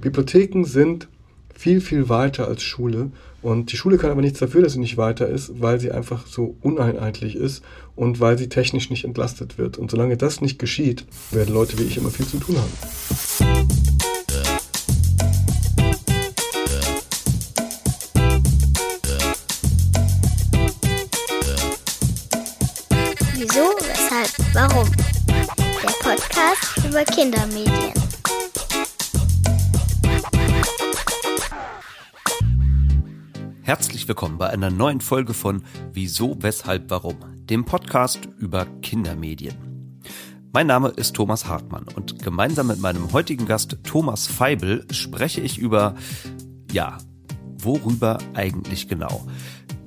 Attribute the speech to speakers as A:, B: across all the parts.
A: Bibliotheken sind viel, viel weiter als Schule. Und die Schule kann aber nichts dafür, dass sie nicht weiter ist, weil sie einfach so uneinheitlich ist und weil sie technisch nicht entlastet wird. Und solange das nicht geschieht, werden Leute wie ich immer viel zu tun haben.
B: Wieso, weshalb, warum? Der Podcast über Kindermedien.
C: Herzlich willkommen bei einer neuen Folge von Wieso, Weshalb, Warum, dem Podcast über Kindermedien. Mein Name ist Thomas Hartmann und gemeinsam mit meinem heutigen Gast Thomas Feibel spreche ich über, ja, worüber eigentlich genau?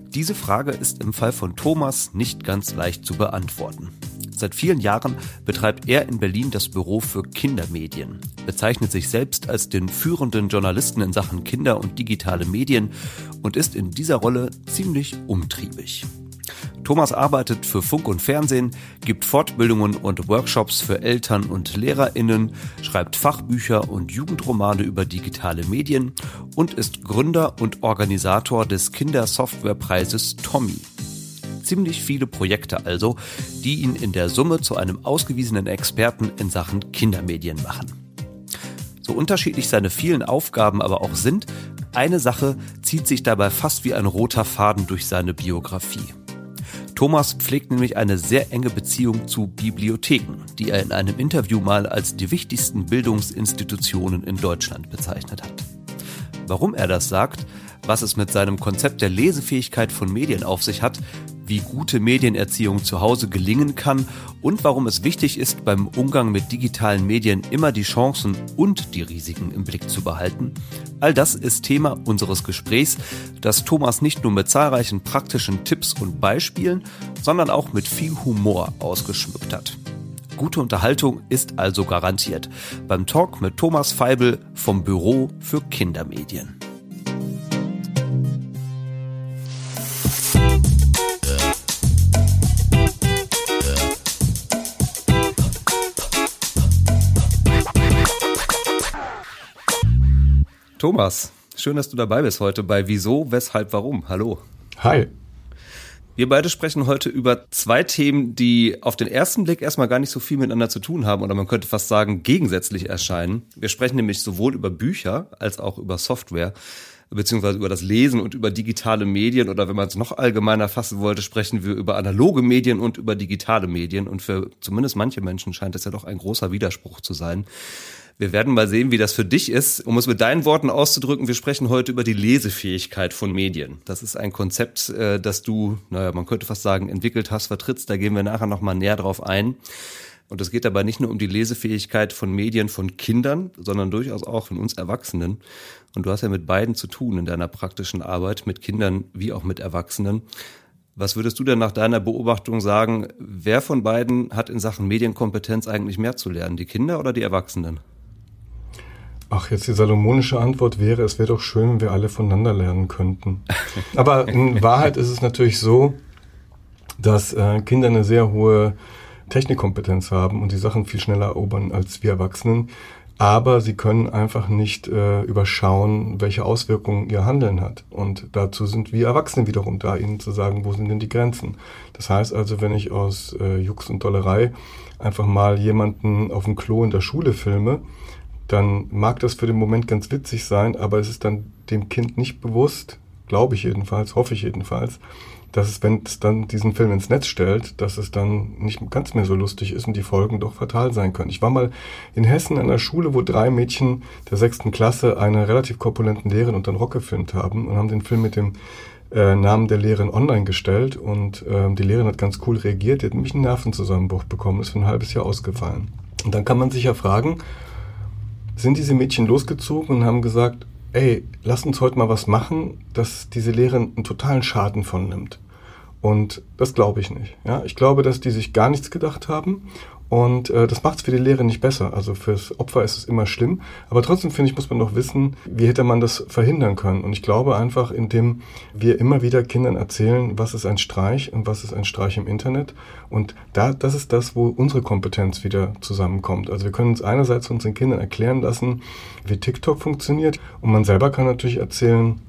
C: Diese Frage ist im Fall von Thomas nicht ganz leicht zu beantworten. Seit vielen Jahren betreibt er in Berlin das Büro für Kindermedien, bezeichnet sich selbst als den führenden Journalisten in Sachen Kinder und digitale Medien und ist in dieser Rolle ziemlich umtriebig. Thomas arbeitet für Funk und Fernsehen, gibt Fortbildungen und Workshops für Eltern und Lehrerinnen, schreibt Fachbücher und Jugendromane über digitale Medien und ist Gründer und Organisator des Kindersoftwarepreises Tommy ziemlich viele Projekte also, die ihn in der Summe zu einem ausgewiesenen Experten in Sachen Kindermedien machen. So unterschiedlich seine vielen Aufgaben aber auch sind, eine Sache zieht sich dabei fast wie ein roter Faden durch seine Biografie. Thomas pflegt nämlich eine sehr enge Beziehung zu Bibliotheken, die er in einem Interview mal als die wichtigsten Bildungsinstitutionen in Deutschland bezeichnet hat. Warum er das sagt, was es mit seinem Konzept der Lesefähigkeit von Medien auf sich hat, wie gute Medienerziehung zu Hause gelingen kann und warum es wichtig ist, beim Umgang mit digitalen Medien immer die Chancen und die Risiken im Blick zu behalten. All das ist Thema unseres Gesprächs, das Thomas nicht nur mit zahlreichen praktischen Tipps und Beispielen, sondern auch mit viel Humor ausgeschmückt hat. Gute Unterhaltung ist also garantiert beim Talk mit Thomas Feibel vom Büro für Kindermedien. Thomas, schön, dass du dabei bist heute bei Wieso, Weshalb, Warum. Hallo.
A: Hi.
C: Wir beide sprechen heute über zwei Themen, die auf den ersten Blick erstmal gar nicht so viel miteinander zu tun haben oder man könnte fast sagen gegensätzlich erscheinen. Wir sprechen nämlich sowohl über Bücher als auch über Software beziehungsweise über das Lesen und über digitale Medien oder wenn man es noch allgemeiner fassen wollte, sprechen wir über analoge Medien und über digitale Medien und für zumindest manche Menschen scheint es ja doch ein großer Widerspruch zu sein. Wir werden mal sehen, wie das für dich ist. Um es mit deinen Worten auszudrücken, wir sprechen heute über die Lesefähigkeit von Medien. Das ist ein Konzept, äh, das du, naja, man könnte fast sagen, entwickelt hast, vertrittst. Da gehen wir nachher nochmal näher drauf ein. Und es geht dabei nicht nur um die Lesefähigkeit von Medien von Kindern, sondern durchaus auch von uns Erwachsenen. Und du hast ja mit beiden zu tun in deiner praktischen Arbeit, mit Kindern wie auch mit Erwachsenen. Was würdest du denn nach deiner Beobachtung sagen, wer von beiden hat in Sachen Medienkompetenz eigentlich mehr zu lernen, die Kinder oder die Erwachsenen?
A: Ach, jetzt die salomonische Antwort wäre, es wäre doch schön, wenn wir alle voneinander lernen könnten. Aber in Wahrheit ist es natürlich so, dass äh, Kinder eine sehr hohe Technikkompetenz haben und die Sachen viel schneller erobern als wir Erwachsenen. Aber sie können einfach nicht äh, überschauen, welche Auswirkungen ihr Handeln hat. Und dazu sind wir Erwachsene wiederum da, ihnen zu sagen, wo sind denn die Grenzen. Das heißt also, wenn ich aus äh, Jux und Dollerei einfach mal jemanden auf dem Klo in der Schule filme, dann mag das für den Moment ganz witzig sein, aber es ist dann dem Kind nicht bewusst, glaube ich jedenfalls, hoffe ich jedenfalls, dass es, wenn es dann diesen Film ins Netz stellt, dass es dann nicht ganz mehr so lustig ist und die Folgen doch fatal sein können. Ich war mal in Hessen an einer Schule, wo drei Mädchen der sechsten Klasse einer relativ korpulenten Lehrerin unter den Rock gefilmt haben und haben den Film mit dem äh, Namen der Lehrerin online gestellt und äh, die Lehrerin hat ganz cool reagiert, die hat nämlich einen Nervenzusammenbruch bekommen, ist für ein halbes Jahr ausgefallen. Und dann kann man sich ja fragen, sind diese Mädchen losgezogen und haben gesagt, ey, lass uns heute mal was machen, dass diese Lehrerin einen totalen Schaden von nimmt. Und das glaube ich nicht. Ja, ich glaube, dass die sich gar nichts gedacht haben Und äh, das macht es für die Lehre nicht besser. Also fürs Opfer ist es immer schlimm. Aber trotzdem finde ich, muss man noch wissen, wie hätte man das verhindern können. Und ich glaube einfach, indem wir immer wieder Kindern erzählen, was ist ein Streich und was ist ein Streich im Internet. Und da, das ist das, wo unsere Kompetenz wieder zusammenkommt. Also wir können uns einerseits unseren Kindern erklären lassen, wie TikTok funktioniert. Und man selber kann natürlich erzählen,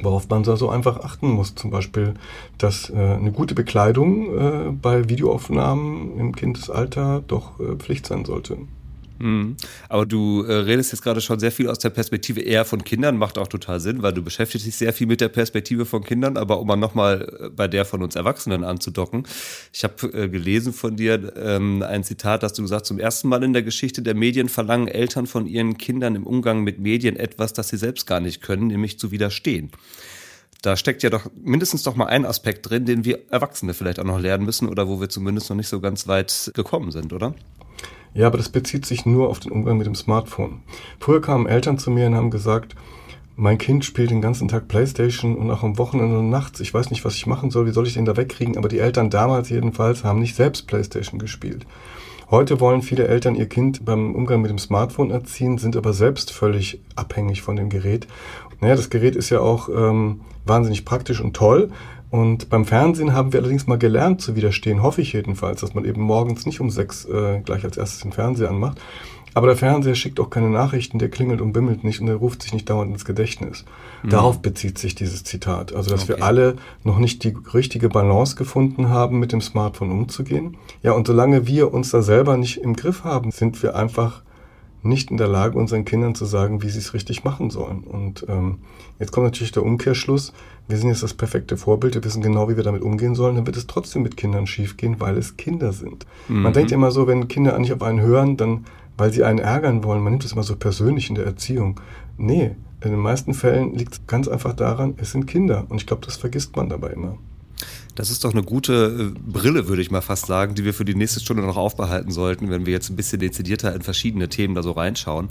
A: worauf man so einfach achten muss. Zum Beispiel, dass äh, eine gute Bekleidung äh, bei Videoaufnahmen im Kindesalter doch äh, Pflicht sein sollte.
C: Mhm. Aber du äh, redest jetzt gerade schon sehr viel aus der Perspektive eher von Kindern, macht auch total Sinn, weil du beschäftigst dich sehr viel mit der Perspektive von Kindern, aber um mal nochmal äh, bei der von uns Erwachsenen anzudocken. Ich habe äh, gelesen von dir ähm, ein Zitat, dass du gesagt zum ersten Mal in der Geschichte der Medien verlangen Eltern von ihren Kindern im Umgang mit Medien etwas, das sie selbst gar nicht können, nämlich zu widerstehen. Da steckt ja doch mindestens doch mal ein Aspekt drin, den wir Erwachsene vielleicht auch noch lernen müssen oder wo wir zumindest noch nicht so ganz weit gekommen sind, oder?
A: Ja, aber das bezieht sich nur auf den Umgang mit dem Smartphone. Früher kamen Eltern zu mir und haben gesagt, mein Kind spielt den ganzen Tag Playstation und auch am Wochenende und nachts. Ich weiß nicht, was ich machen soll. Wie soll ich den da wegkriegen? Aber die Eltern damals jedenfalls haben nicht selbst Playstation gespielt. Heute wollen viele Eltern ihr Kind beim Umgang mit dem Smartphone erziehen, sind aber selbst völlig abhängig von dem Gerät. Naja, das Gerät ist ja auch ähm, wahnsinnig praktisch und toll, und beim Fernsehen haben wir allerdings mal gelernt zu widerstehen, hoffe ich jedenfalls, dass man eben morgens nicht um sechs äh, gleich als erstes den Fernseher anmacht. Aber der Fernseher schickt auch keine Nachrichten, der klingelt und bimmelt nicht und der ruft sich nicht dauernd ins Gedächtnis. Mhm. Darauf bezieht sich dieses Zitat. Also, dass okay. wir alle noch nicht die richtige Balance gefunden haben, mit dem Smartphone umzugehen. Ja, und solange wir uns da selber nicht im Griff haben, sind wir einfach nicht in der Lage, unseren Kindern zu sagen, wie sie es richtig machen sollen. Und ähm, jetzt kommt natürlich der Umkehrschluss. Wir sind jetzt das perfekte Vorbild, wir wissen genau, wie wir damit umgehen sollen, dann wird es trotzdem mit Kindern schiefgehen, weil es Kinder sind. Mhm. Man denkt immer so, wenn Kinder nicht auf einen hören, dann, weil sie einen ärgern wollen, man nimmt es immer so persönlich in der Erziehung. Nee, in den meisten Fällen liegt es ganz einfach daran, es sind Kinder. Und ich glaube, das vergisst man dabei immer.
C: Das ist doch eine gute äh, Brille, würde ich mal fast sagen, die wir für die nächste Stunde noch aufbehalten sollten, wenn wir jetzt ein bisschen dezidierter in verschiedene Themen da so reinschauen.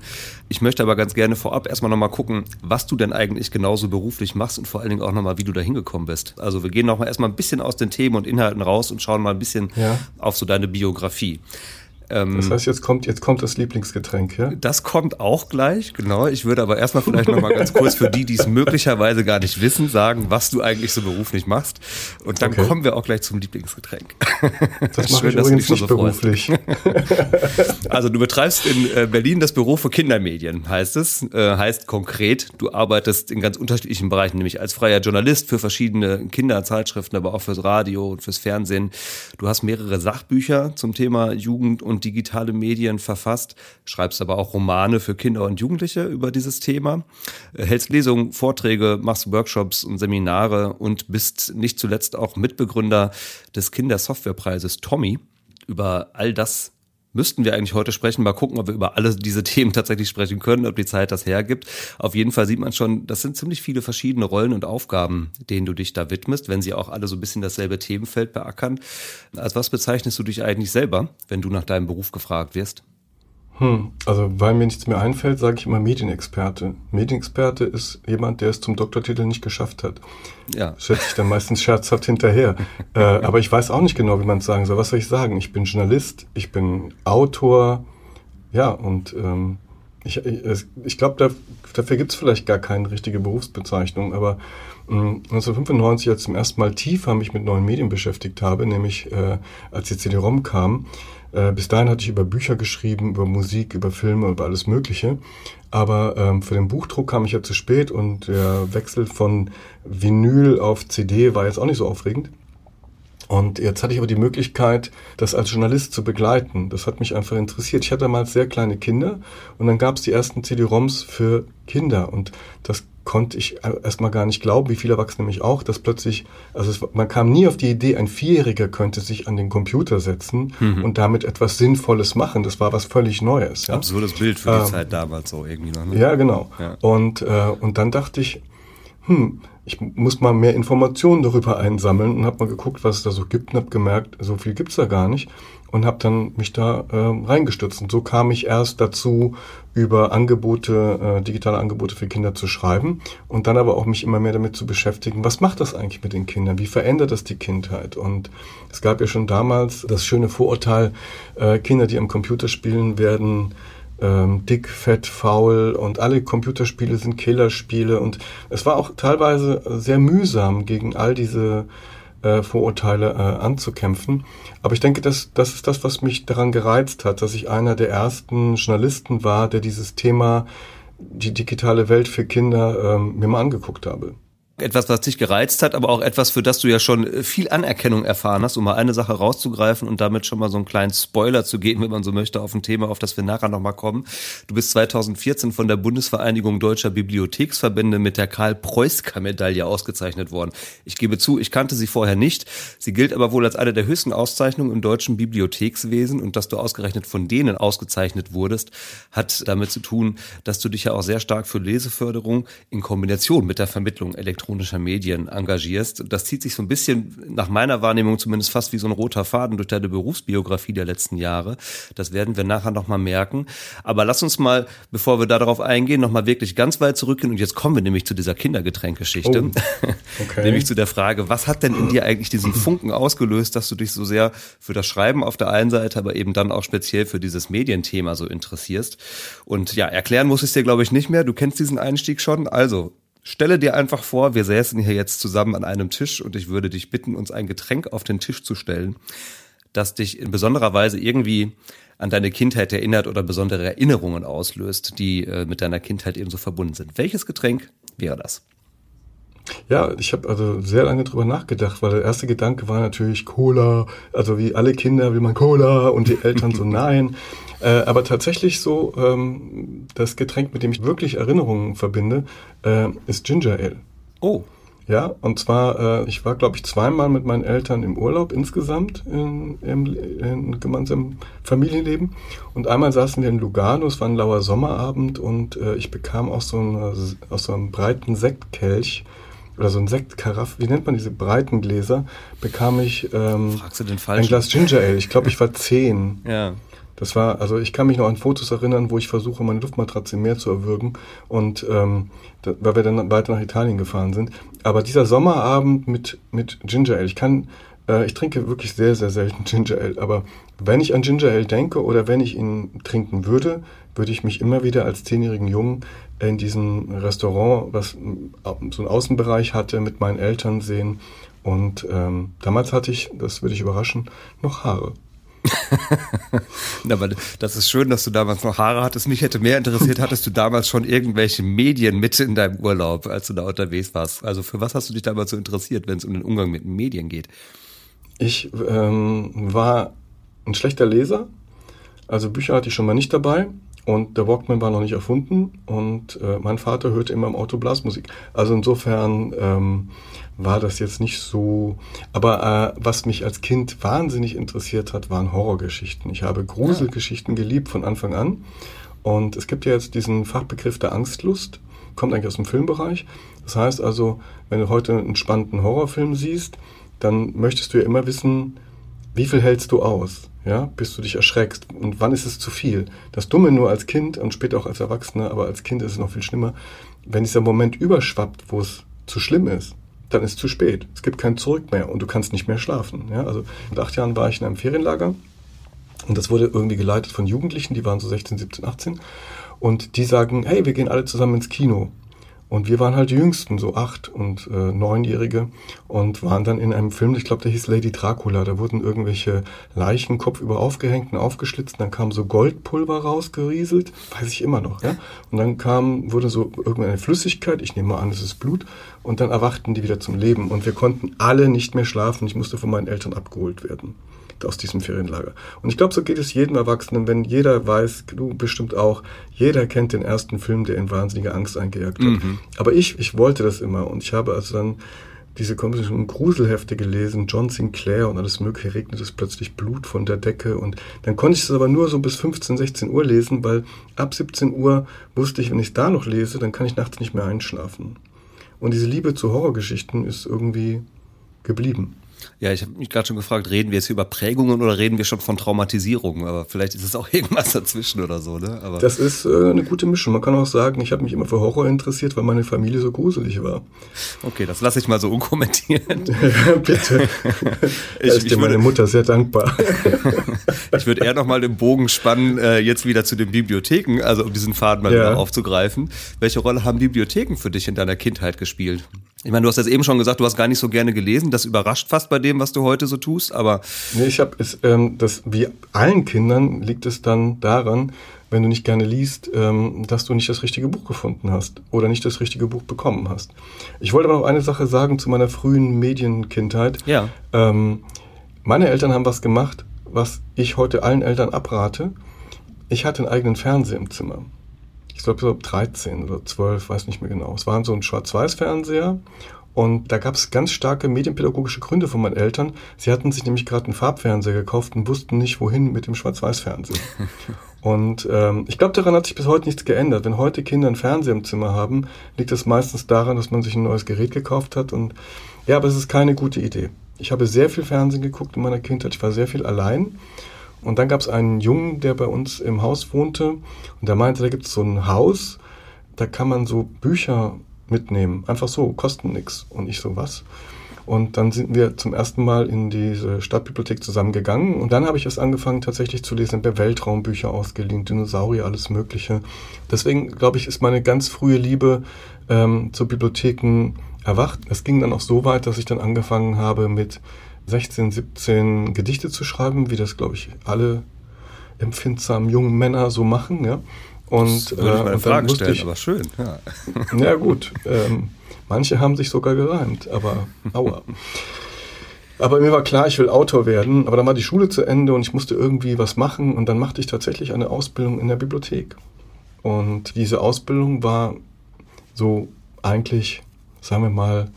C: Ich möchte aber ganz gerne vorab erstmal nochmal gucken, was du denn eigentlich genauso beruflich machst und vor allen Dingen auch nochmal, wie du da hingekommen bist. Also wir gehen nochmal erstmal ein bisschen aus den Themen und Inhalten raus und schauen mal ein bisschen ja. auf so deine Biografie.
A: Ähm, das heißt, jetzt kommt, jetzt kommt das Lieblingsgetränk, ja?
C: Das kommt auch gleich, genau. Ich würde aber erstmal vielleicht nochmal ganz kurz für die, die es möglicherweise gar nicht wissen, sagen, was du eigentlich so beruflich machst. Und dann okay. kommen wir auch gleich zum Lieblingsgetränk.
A: Das mache ich übrigens nicht so beruflich.
C: also du betreibst in äh, Berlin das Büro für Kindermedien, heißt es. Äh, heißt konkret, du arbeitest in ganz unterschiedlichen Bereichen, nämlich als freier Journalist für verschiedene Kinderzeitschriften, aber auch fürs Radio und fürs Fernsehen. Du hast mehrere Sachbücher zum Thema Jugend und digitale Medien verfasst, schreibst aber auch Romane für Kinder und Jugendliche über dieses Thema, äh, hältst Lesungen, Vorträge, machst Workshops und Seminare und bist nicht zuletzt auch Mitbegründer des Kindersoftwarepreises Tommy. Über all das müssten wir eigentlich heute sprechen. Mal gucken, ob wir über alle diese Themen tatsächlich sprechen können, ob die Zeit das hergibt. Auf jeden Fall sieht man schon, das sind ziemlich viele verschiedene Rollen und Aufgaben, denen du dich da widmest, wenn sie auch alle so ein bisschen dasselbe Themenfeld beackern. Als was bezeichnest du dich eigentlich selber, wenn du nach deinem Beruf gefragt wirst?
A: Hm, also weil mir nichts mehr einfällt, sage ich immer Medienexperte. Medienexperte ist jemand, der es zum Doktortitel nicht geschafft hat. Ja. Schätze ich dann meistens scherzhaft hinterher. äh, aber ich weiß auch nicht genau, wie man es sagen soll. Was soll ich sagen? Ich bin Journalist, ich bin Autor, ja, und ähm, ich, ich, ich glaube, da, dafür gibt es vielleicht gar keine richtige Berufsbezeichnung, aber äh, 1995, als ich zum ersten Mal tiefer mich mit neuen Medien beschäftigt habe, nämlich äh, als die CD-ROM kam, äh, bis dahin hatte ich über Bücher geschrieben, über Musik, über Filme, über alles Mögliche. Aber ähm, für den Buchdruck kam ich ja zu spät und der Wechsel von Vinyl auf CD war jetzt auch nicht so aufregend. Und jetzt hatte ich aber die Möglichkeit, das als Journalist zu begleiten. Das hat mich einfach interessiert. Ich hatte damals sehr kleine Kinder und dann gab es die ersten CD-ROMs für Kinder. Und das konnte ich erstmal gar nicht glauben, wie viele Erwachsene mich auch, dass plötzlich, also es, man kam nie auf die Idee, ein Vierjähriger könnte sich an den Computer setzen mhm. und damit etwas Sinnvolles machen. Das war was völlig Neues.
C: Ja? Absurdes Bild für die ähm, Zeit damals so irgendwie noch.
A: Ne? Ja, genau. Ja. Und, äh, und dann dachte ich, hm, ich muss mal mehr Informationen darüber einsammeln und habe mal geguckt, was es da so gibt und habe gemerkt, so viel gibt's da gar nicht und habe dann mich da äh, reingestürzt. Und so kam ich erst dazu, über Angebote, äh, digitale Angebote für Kinder zu schreiben und dann aber auch mich immer mehr damit zu beschäftigen, was macht das eigentlich mit den Kindern? Wie verändert das die Kindheit? Und es gab ja schon damals das schöne Vorurteil, äh, Kinder, die am Computer spielen, werden ähm, dick, fett, faul und alle Computerspiele sind Killerspiele und es war auch teilweise sehr mühsam gegen all diese äh, Vorurteile äh, anzukämpfen. Aber ich denke, das, das ist das, was mich daran gereizt hat, dass ich einer der ersten Journalisten war, der dieses Thema, die digitale Welt für Kinder, ähm, mir mal angeguckt habe
C: etwas, was dich gereizt hat, aber auch etwas, für das du ja schon viel Anerkennung erfahren hast, um mal eine Sache rauszugreifen und damit schon mal so einen kleinen Spoiler zu geben, wenn man so möchte, auf ein Thema, auf das wir nachher nochmal kommen. Du bist 2014 von der Bundesvereinigung Deutscher Bibliotheksverbände mit der Karl-Preußka-Medaille ausgezeichnet worden. Ich gebe zu, ich kannte sie vorher nicht. Sie gilt aber wohl als eine der höchsten Auszeichnungen im deutschen Bibliothekswesen und dass du ausgerechnet von denen ausgezeichnet wurdest, hat damit zu tun, dass du dich ja auch sehr stark für Leseförderung in Kombination mit der Vermittlung elektronischer elektronischer Medien engagierst. Das zieht sich so ein bisschen nach meiner Wahrnehmung zumindest fast wie so ein roter Faden durch deine Berufsbiografie der letzten Jahre. Das werden wir nachher nochmal merken. Aber lass uns mal, bevor wir darauf eingehen, nochmal wirklich ganz weit zurückgehen. Und jetzt kommen wir nämlich zu dieser Kindergetränkgeschichte. Oh, okay. nämlich zu der Frage, was hat denn in dir eigentlich diesen Funken ausgelöst, dass du dich so sehr für das Schreiben auf der einen Seite, aber eben dann auch speziell für dieses Medienthema so interessierst. Und ja, erklären muss ich es dir, glaube ich, nicht mehr. Du kennst diesen Einstieg schon. Also, Stelle dir einfach vor, wir säßen hier jetzt zusammen an einem Tisch und ich würde dich bitten, uns ein Getränk auf den Tisch zu stellen, das dich in besonderer Weise irgendwie an deine Kindheit erinnert oder besondere Erinnerungen auslöst, die äh, mit deiner Kindheit ebenso verbunden sind. Welches Getränk wäre das?
A: Ja, ich habe also sehr lange drüber nachgedacht, weil der erste Gedanke war natürlich Cola. Also wie alle Kinder will man Cola und die Eltern so nein. Äh, aber tatsächlich so, ähm, das Getränk, mit dem ich wirklich Erinnerungen verbinde, äh, ist Ginger Ale.
C: Oh.
A: Ja, und zwar, äh, ich war, glaube ich, zweimal mit meinen Eltern im Urlaub insgesamt in, im, in gemeinsamen Familienleben. Und einmal saßen wir in Lugano, es war ein lauer Sommerabend und äh, ich bekam aus so, einer, aus so einem breiten Sektkelch oder so ein Sektkaraffe, wie nennt man diese breiten Gläser, bekam ich ähm, ein Glas Ginger Ale. Ich glaube, ich war zehn.
C: Ja.
A: Das war, also ich kann mich noch an Fotos erinnern, wo ich versuche, meine Luftmatratze im Meer zu erwürgen und ähm, da, weil wir dann weiter nach Italien gefahren sind. Aber dieser Sommerabend mit, mit Ginger Ale, ich kann, äh, ich trinke wirklich sehr, sehr selten Ginger Ale, aber wenn ich an Ginger Ale denke oder wenn ich ihn trinken würde, würde ich mich immer wieder als zehnjährigen Jungen in diesem Restaurant, was so einen Außenbereich hatte, mit meinen Eltern sehen. Und ähm, damals hatte ich, das würde ich überraschen, noch Haare.
C: Aber das ist schön, dass du damals noch Haare hattest. Mich hätte mehr interessiert, hattest du damals schon irgendwelche Medien mit in deinem Urlaub, als du da unterwegs warst? Also für was hast du dich damals so interessiert, wenn es um den Umgang mit Medien geht?
A: Ich ähm, war ein schlechter Leser. Also Bücher hatte ich schon mal nicht dabei. Und der Walkman war noch nicht erfunden und äh, mein Vater hörte immer im Auto Blasmusik. Also insofern ähm, war das jetzt nicht so. Aber äh, was mich als Kind wahnsinnig interessiert hat, waren Horrorgeschichten. Ich habe Gruselgeschichten geliebt von Anfang an. Und es gibt ja jetzt diesen Fachbegriff der Angstlust, kommt eigentlich aus dem Filmbereich. Das heißt also, wenn du heute einen spannenden Horrorfilm siehst, dann möchtest du ja immer wissen, wie viel hältst du aus? Ja, bis du dich erschreckst. Und wann ist es zu viel? Das Dumme nur als Kind und später auch als Erwachsener, aber als Kind ist es noch viel schlimmer, wenn dieser Moment überschwappt, wo es zu schlimm ist, dann ist es zu spät. Es gibt kein Zurück mehr und du kannst nicht mehr schlafen. Ja, also mit acht Jahren war ich in einem Ferienlager und das wurde irgendwie geleitet von Jugendlichen, die waren so 16, 17, 18 und die sagen, hey, wir gehen alle zusammen ins Kino. Und wir waren halt die Jüngsten, so acht und äh, neunjährige und waren dann in einem Film, ich glaube, der hieß Lady Dracula. Da wurden irgendwelche Leichen kopfüber aufgehängt und aufgeschlitzt. Dann kam so Goldpulver rausgerieselt, weiß ich immer noch. Ja? Und dann kam, wurde so irgendeine Flüssigkeit, ich nehme mal an, es ist Blut. Und dann erwachten die wieder zum Leben. Und wir konnten alle nicht mehr schlafen. Ich musste von meinen Eltern abgeholt werden aus diesem Ferienlager. Und ich glaube, so geht es jedem Erwachsenen, wenn jeder weiß, du bestimmt auch, jeder kennt den ersten Film, der in wahnsinnige Angst eingejagt hat. Mhm. Aber ich, ich wollte das immer und ich habe also dann diese komischen Gruselhefte gelesen, John Sinclair und alles mögliche, regnet es plötzlich Blut von der Decke und dann konnte ich es aber nur so bis 15, 16 Uhr lesen, weil ab 17 Uhr wusste ich, wenn ich da noch lese, dann kann ich nachts nicht mehr einschlafen. Und diese Liebe zu Horrorgeschichten ist irgendwie geblieben.
C: Ja, ich habe mich gerade schon gefragt, reden wir jetzt hier über Prägungen oder reden wir schon von Traumatisierungen? Aber vielleicht ist es auch irgendwas dazwischen oder so, ne? Aber
A: das ist äh, eine gute Mischung. Man kann auch sagen, ich habe mich immer für Horror interessiert, weil meine Familie so gruselig war.
C: Okay, das lasse ich mal so unkommentiert.
A: bitte. ich, da ist dir meine Mutter sehr dankbar.
C: ich würde eher nochmal den Bogen spannen, äh, jetzt wieder zu den Bibliotheken, also um diesen Faden mal ja. wieder aufzugreifen. Welche Rolle haben Bibliotheken für dich in deiner Kindheit gespielt? Ich meine, du hast das eben schon gesagt, du hast gar nicht so gerne gelesen. Das überrascht fast bei dem, was du heute so tust, aber.
A: Nee, ich habe es, ähm, das, wie allen Kindern liegt es dann daran, wenn du nicht gerne liest, ähm, dass du nicht das richtige Buch gefunden hast oder nicht das richtige Buch bekommen hast. Ich wollte aber noch eine Sache sagen zu meiner frühen Medienkindheit.
C: Ja.
A: Ähm, meine Eltern haben was gemacht, was ich heute allen Eltern abrate. Ich hatte einen eigenen Fernseher im Zimmer ich glaube, so 13 oder 12, weiß nicht mehr genau. Es war so ein Schwarz-Weiß-Fernseher und da gab es ganz starke medienpädagogische Gründe von meinen Eltern. Sie hatten sich nämlich gerade einen Farbfernseher gekauft und wussten nicht, wohin mit dem Schwarz-Weiß-Fernsehen. und ähm, ich glaube, daran hat sich bis heute nichts geändert. Wenn heute Kinder einen Fernseher im Zimmer haben, liegt es meistens daran, dass man sich ein neues Gerät gekauft hat. Und ja, aber es ist keine gute Idee. Ich habe sehr viel Fernsehen geguckt in meiner Kindheit. Ich war sehr viel allein. Und dann gab es einen Jungen, der bei uns im Haus wohnte und der meinte, da gibt es so ein Haus, da kann man so Bücher mitnehmen. Einfach so, kosten nichts. Und ich so, was? Und dann sind wir zum ersten Mal in diese Stadtbibliothek zusammengegangen. Und dann habe ich es angefangen, tatsächlich zu lesen, bei Weltraumbücher ausgeliehen, Dinosaurier, alles Mögliche. Deswegen, glaube ich, ist meine ganz frühe Liebe ähm, zu Bibliotheken erwacht. Es ging dann auch so weit, dass ich dann angefangen habe mit 16, 17 Gedichte zu schreiben, wie das, glaube ich, alle empfindsamen jungen Männer so machen. Ja?
C: Und, das würde ich mal äh, Frage stellen, ich, aber schön.
A: Ja, ja gut. Ähm, manche haben sich sogar gereimt, aber aua. Aber mir war klar, ich will Autor werden. Aber dann war die Schule zu Ende und ich musste irgendwie was machen. Und dann machte ich tatsächlich eine Ausbildung in der Bibliothek. Und diese Ausbildung war so eigentlich, sagen wir mal,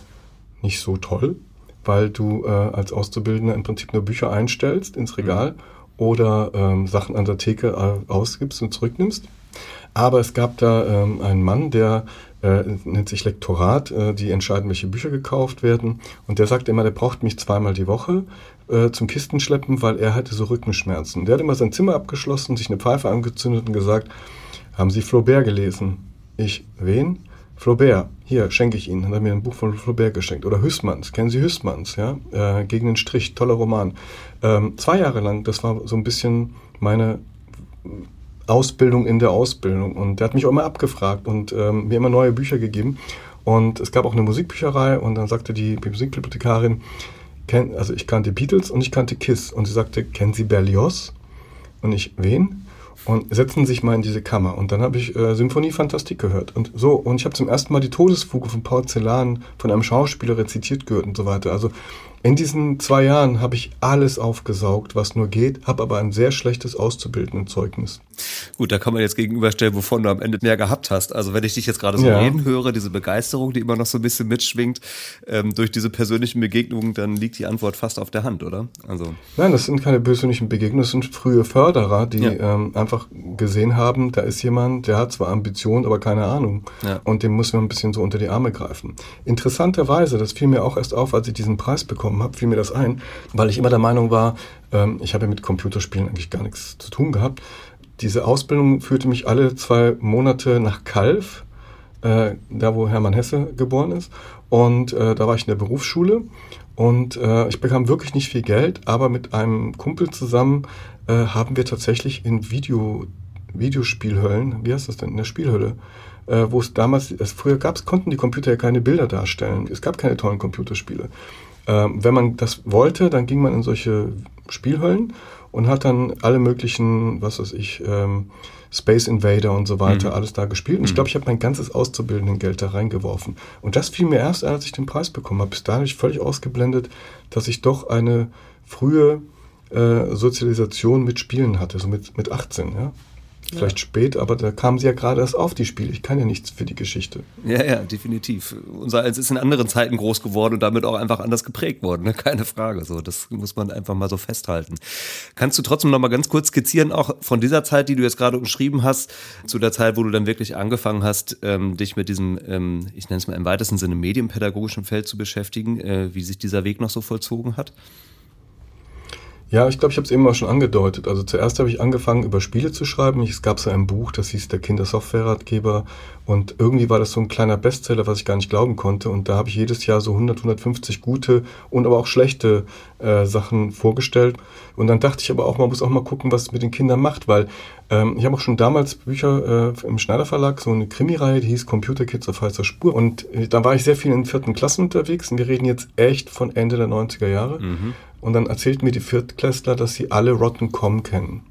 A: nicht so toll weil du äh, als Auszubildender im Prinzip nur Bücher einstellst ins Regal mhm. oder ähm, Sachen an der Theke äh, ausgibst und zurücknimmst. Aber es gab da ähm, einen Mann, der äh, nennt sich Lektorat, äh, die entscheiden, welche Bücher gekauft werden. Und der sagt immer, der braucht mich zweimal die Woche äh, zum Kistenschleppen, weil er hatte so Rückenschmerzen. Der hat immer sein Zimmer abgeschlossen, sich eine Pfeife angezündet und gesagt, haben Sie Flaubert gelesen? Ich, wen? Flaubert, hier schenke ich Ihnen, hat er mir ein Buch von Flaubert geschenkt. Oder Hüssmanns, kennen Sie Hüssmanns, ja? Äh, Gegen den Strich, toller Roman. Ähm, zwei Jahre lang, das war so ein bisschen meine Ausbildung in der Ausbildung. Und der hat mich auch immer abgefragt und ähm, mir immer neue Bücher gegeben. Und es gab auch eine Musikbücherei und dann sagte die Musikbibliothekarin, also ich kannte Beatles und ich kannte Kiss. Und sie sagte, kennen Sie Berlioz? Und ich, wen? Und setzen sich mal in diese Kammer. Und dann habe ich äh, Symphonie Fantastik gehört. Und so, und ich habe zum ersten Mal die Todesfuge von Porzellan von einem Schauspieler rezitiert gehört und so weiter. Also in diesen zwei Jahren habe ich alles aufgesaugt, was nur geht, habe aber ein sehr schlechtes Auszubildendenzeugnis.
C: Gut, da kann man jetzt gegenüberstellen, wovon du am Ende mehr gehabt hast. Also wenn ich dich jetzt gerade so ja. reden höre, diese Begeisterung, die immer noch so ein bisschen mitschwingt, ähm, durch diese persönlichen Begegnungen, dann liegt die Antwort fast auf der Hand, oder?
A: Also Nein, das sind keine persönlichen Begegnungen, das sind frühe Förderer, die ja. ähm, einfach gesehen haben, da ist jemand, der hat zwar Ambitionen, aber keine Ahnung. Ja. Und dem muss man ein bisschen so unter die Arme greifen. Interessanterweise, das fiel mir auch erst auf, als ich diesen Preis bekommen bekommen habe, fiel mir das ein, weil ich immer der Meinung war, ähm, ich habe mit Computerspielen eigentlich gar nichts zu tun gehabt. Diese Ausbildung führte mich alle zwei Monate nach Kalf, äh, da wo Hermann Hesse geboren ist. Und äh, da war ich in der Berufsschule und äh, ich bekam wirklich nicht viel Geld, aber mit einem Kumpel zusammen äh, haben wir tatsächlich in Video, Videospielhöllen, wie heißt das denn, in der Spielhölle, äh, wo es damals, es früher gab es, konnten die Computer ja keine Bilder darstellen. Es gab keine tollen Computerspiele. Ähm, wenn man das wollte, dann ging man in solche Spielhöllen und hat dann alle möglichen, was weiß ich, ähm, Space Invader und so weiter, mhm. alles da gespielt. Und ich mhm. glaube, ich habe mein ganzes Auszubildendengeld da reingeworfen. Und das fiel mir erst ein, als ich den Preis bekommen habe. Bis dahin habe ich völlig ausgeblendet, dass ich doch eine frühe äh, Sozialisation mit Spielen hatte, so mit, mit 18. Ja? Vielleicht ja. spät, aber da kamen sie ja gerade erst auf, die Spiele. Ich kann ja nichts für die Geschichte.
C: Ja, ja, definitiv. Unser Eins ist in anderen Zeiten groß geworden und damit auch einfach anders geprägt worden, ne? keine Frage. So, das muss man einfach mal so festhalten. Kannst du trotzdem noch mal ganz kurz skizzieren, auch von dieser Zeit, die du jetzt gerade umschrieben hast, zu der Zeit, wo du dann wirklich angefangen hast, ähm, dich mit diesem, ähm, ich nenne es mal im weitesten Sinne, medienpädagogischen Feld zu beschäftigen, äh, wie sich dieser Weg noch so vollzogen hat?
A: Ja, ich glaube, ich habe es eben auch schon angedeutet. Also zuerst habe ich angefangen, über Spiele zu schreiben. Es gab so ein Buch, das hieß Der Kindersoftware-Ratgeber. Und irgendwie war das so ein kleiner Bestseller, was ich gar nicht glauben konnte. Und da habe ich jedes Jahr so 100, 150 gute und aber auch schlechte äh, Sachen vorgestellt. Und dann dachte ich aber auch, man muss auch mal gucken, was es mit den Kindern macht, weil ähm, ich habe auch schon damals Bücher äh, im Schneider Verlag, so eine Krimireihe, die hieß Computer Kids auf heißer Spur. Und äh, da war ich sehr viel in vierten Klassen unterwegs und wir reden jetzt echt von Ende der 90er Jahre. Mhm. Und dann erzählten mir die Viertklässler, dass sie alle Rotten.com kennen.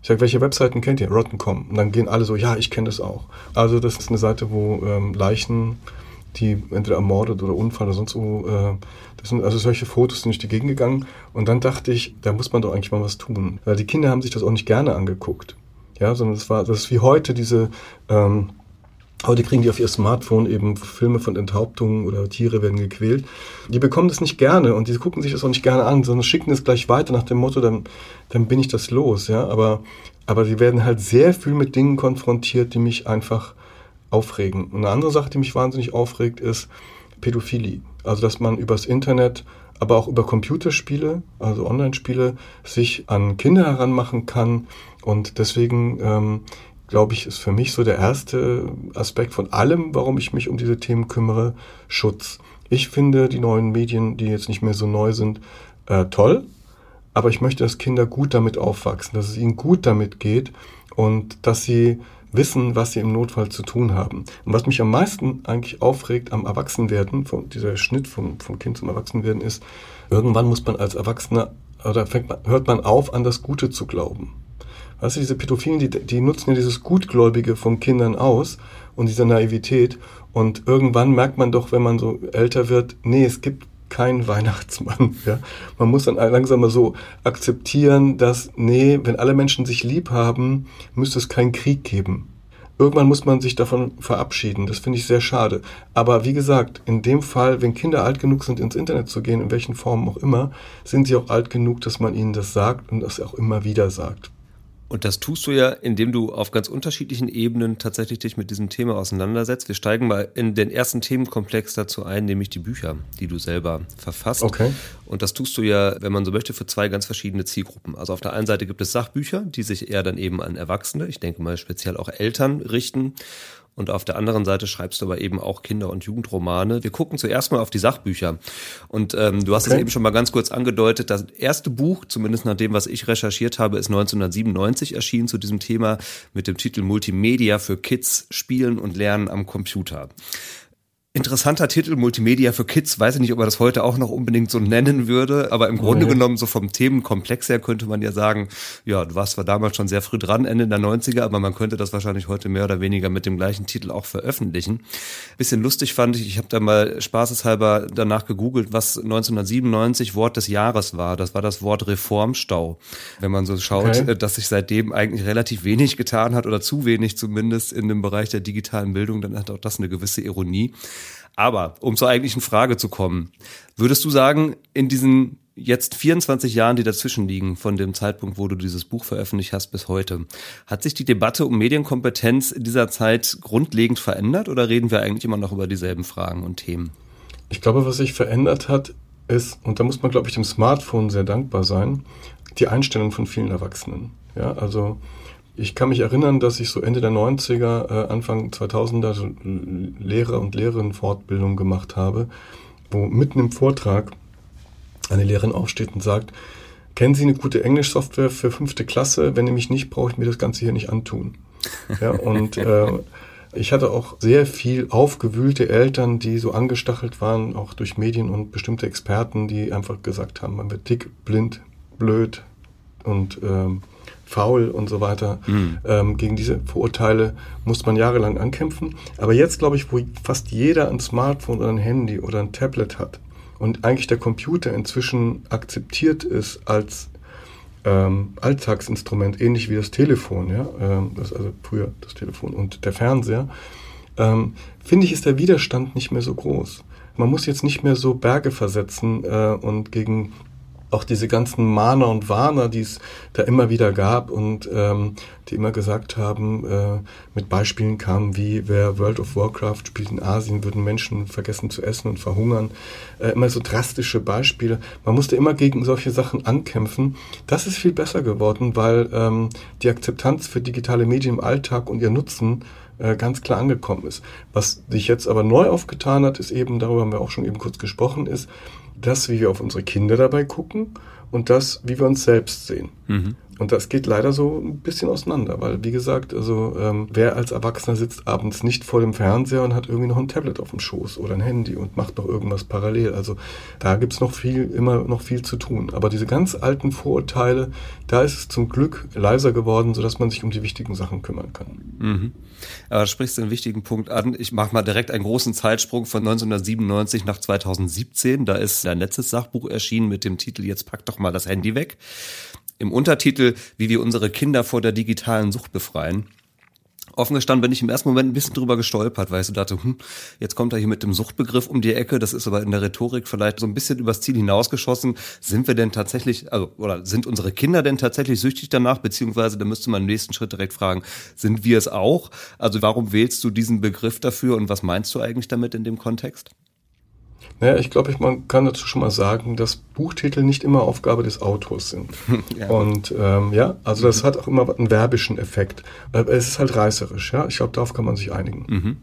A: Ich sage, welche Webseiten kennt ihr? Rotten.com. Und dann gehen alle so, ja, ich kenne das auch. Also das ist eine Seite, wo ähm, Leichen, die entweder ermordet oder Unfall oder sonst wo, äh, das sind also solche Fotos sind durch die Gegend gegangen. Und dann dachte ich, da muss man doch eigentlich mal was tun. Weil die Kinder haben sich das auch nicht gerne angeguckt. Ja, sondern es war, das ist wie heute diese ähm, Heute kriegen die auf ihr Smartphone eben Filme von Enthauptungen oder Tiere werden gequält. Die bekommen das nicht gerne und die gucken sich das auch nicht gerne an, sondern schicken es gleich weiter nach dem Motto, dann, dann bin ich das los, ja. Aber, aber sie werden halt sehr viel mit Dingen konfrontiert, die mich einfach aufregen. Und eine andere Sache, die mich wahnsinnig aufregt, ist Pädophilie. Also, dass man übers Internet, aber auch über Computerspiele, also Online-Spiele, sich an Kinder heranmachen kann. Und deswegen ähm, glaube ich, ist für mich so der erste Aspekt von allem, warum ich mich um diese Themen kümmere, Schutz. Ich finde die neuen Medien, die jetzt nicht mehr so neu sind, äh, toll, aber ich möchte, dass Kinder gut damit aufwachsen, dass es ihnen gut damit geht und dass sie wissen, was sie im Notfall zu tun haben. Und was mich am meisten eigentlich aufregt am Erwachsenwerden, von dieser Schnitt vom, vom Kind zum Erwachsenwerden ist, irgendwann muss man als Erwachsener oder man, hört man auf, an das Gute zu glauben. Weißt du, diese Pädophilen, die, die nutzen ja dieses Gutgläubige von Kindern aus und diese Naivität. Und irgendwann merkt man doch, wenn man so älter wird, nee, es gibt keinen Weihnachtsmann. Ja? Man muss dann langsam mal so akzeptieren, dass, nee, wenn alle Menschen sich lieb haben, müsste es keinen Krieg geben. Irgendwann muss man sich davon verabschieden. Das finde ich sehr schade. Aber wie gesagt, in dem Fall, wenn Kinder alt genug sind, ins Internet zu gehen, in welchen Formen auch immer, sind sie auch alt genug, dass man ihnen das sagt und das auch immer wieder sagt.
C: Und das tust du ja, indem du auf ganz unterschiedlichen Ebenen tatsächlich dich mit diesem Thema auseinandersetzt. Wir steigen mal in den ersten Themenkomplex dazu ein, nämlich die Bücher, die du selber verfasst.
A: Okay.
C: Und das tust du ja, wenn man so möchte, für zwei ganz verschiedene Zielgruppen. Also auf der einen Seite gibt es Sachbücher, die sich eher dann eben an Erwachsene, ich denke mal speziell auch Eltern richten. Und auf der anderen Seite schreibst du aber eben auch Kinder- und Jugendromane. Wir gucken zuerst mal auf die Sachbücher. Und ähm, du hast okay. es eben schon mal ganz kurz angedeutet. Das erste Buch, zumindest nach dem, was ich recherchiert habe, ist 1997 erschienen zu diesem Thema mit dem Titel Multimedia für Kids, Spielen und Lernen am Computer. Interessanter Titel, Multimedia für Kids. Weiß ich nicht, ob man das heute auch noch unbedingt so nennen würde, aber im Grunde okay. genommen, so vom Themenkomplex her könnte man ja sagen, ja, du warst zwar damals schon sehr früh dran, Ende der 90er, aber man könnte das wahrscheinlich heute mehr oder weniger mit dem gleichen Titel auch veröffentlichen. Bisschen lustig fand ich, ich habe da mal spaßeshalber danach gegoogelt, was 1997 Wort des Jahres war. Das war das Wort Reformstau. Wenn man so schaut, okay. dass sich seitdem eigentlich relativ wenig getan hat oder zu wenig zumindest in dem Bereich der digitalen Bildung, dann hat auch das eine gewisse Ironie. Aber um zur eigentlichen Frage zu kommen, würdest du sagen, in diesen jetzt 24 Jahren, die dazwischen liegen, von dem Zeitpunkt, wo du dieses Buch veröffentlicht hast bis heute, hat sich die Debatte um Medienkompetenz in dieser Zeit grundlegend verändert oder reden wir eigentlich immer noch über dieselben Fragen und Themen?
A: Ich glaube, was sich verändert hat, ist, und da muss man, glaube ich, dem Smartphone sehr dankbar sein, die Einstellung von vielen Erwachsenen. Ja, also ich kann mich erinnern, dass ich so Ende der 90er, äh, Anfang 2000er so Lehrer- und Lehrerinnenfortbildung gemacht habe, wo mitten im Vortrag eine Lehrerin aufsteht und sagt, kennen Sie eine gute Englischsoftware für fünfte Klasse? Wenn nämlich nicht, brauche ich mir das Ganze hier nicht antun. Ja, und äh, ich hatte auch sehr viel aufgewühlte Eltern, die so angestachelt waren, auch durch Medien und bestimmte Experten, die einfach gesagt haben, man wird dick, blind, blöd und ähm, faul und so weiter. Mhm. Ähm, gegen diese Vorurteile muss man jahrelang ankämpfen. Aber jetzt glaube ich, wo fast jeder ein Smartphone oder ein Handy oder ein Tablet hat und eigentlich der Computer inzwischen akzeptiert ist als ähm, Alltagsinstrument, ähnlich wie das Telefon, ja, ähm, das, also früher das Telefon und der Fernseher, ähm, finde ich, ist der Widerstand nicht mehr so groß. Man muss jetzt nicht mehr so Berge versetzen äh, und gegen auch diese ganzen Mahner und Warner, die es da immer wieder gab und ähm, die immer gesagt haben, äh, mit Beispielen kamen wie, wer World of Warcraft spielt in Asien, würden Menschen vergessen zu essen und verhungern. Äh, immer so drastische Beispiele. Man musste immer gegen solche Sachen ankämpfen. Das ist viel besser geworden, weil ähm, die Akzeptanz für digitale Medien im Alltag und ihr Nutzen äh, ganz klar angekommen ist. Was sich jetzt aber neu aufgetan hat, ist eben, darüber haben wir auch schon eben kurz gesprochen, ist, das, wie wir auf unsere Kinder dabei gucken und das, wie wir uns selbst sehen. Mhm. Und das geht leider so ein bisschen auseinander, weil, wie gesagt, also ähm, wer als Erwachsener sitzt abends nicht vor dem Fernseher und hat irgendwie noch ein Tablet auf dem Schoß oder ein Handy und macht noch irgendwas parallel. Also da gibt's noch viel, immer noch viel zu tun. Aber diese ganz alten Vorurteile, da ist es zum Glück leiser geworden, sodass man sich um die wichtigen Sachen kümmern kann.
C: Mhm. Aber sprichst du einen wichtigen Punkt an. Ich mache mal direkt einen großen Zeitsprung von 1997 nach 2017. Da ist ein letztes Sachbuch erschienen mit dem Titel Jetzt pack doch mal das Handy weg im Untertitel, wie wir unsere Kinder vor der digitalen Sucht befreien. Offen gestanden bin ich im ersten Moment ein bisschen drüber gestolpert, weil ich so dachte, hm, jetzt kommt er hier mit dem Suchtbegriff um die Ecke, das ist aber in der Rhetorik vielleicht so ein bisschen übers Ziel hinausgeschossen. Sind wir denn tatsächlich, also, oder sind unsere Kinder denn tatsächlich süchtig danach, beziehungsweise da müsste man im nächsten Schritt direkt fragen, sind wir es auch? Also warum wählst du diesen Begriff dafür und was meinst du eigentlich damit in dem Kontext?
A: Naja, ich glaube, man kann dazu schon mal sagen, dass Buchtitel nicht immer Aufgabe des Autors sind. ja. Und ähm, ja, also das mhm. hat auch immer einen werbischen Effekt. Es ist halt reißerisch, ja. Ich glaube, darauf kann man sich einigen. Mhm.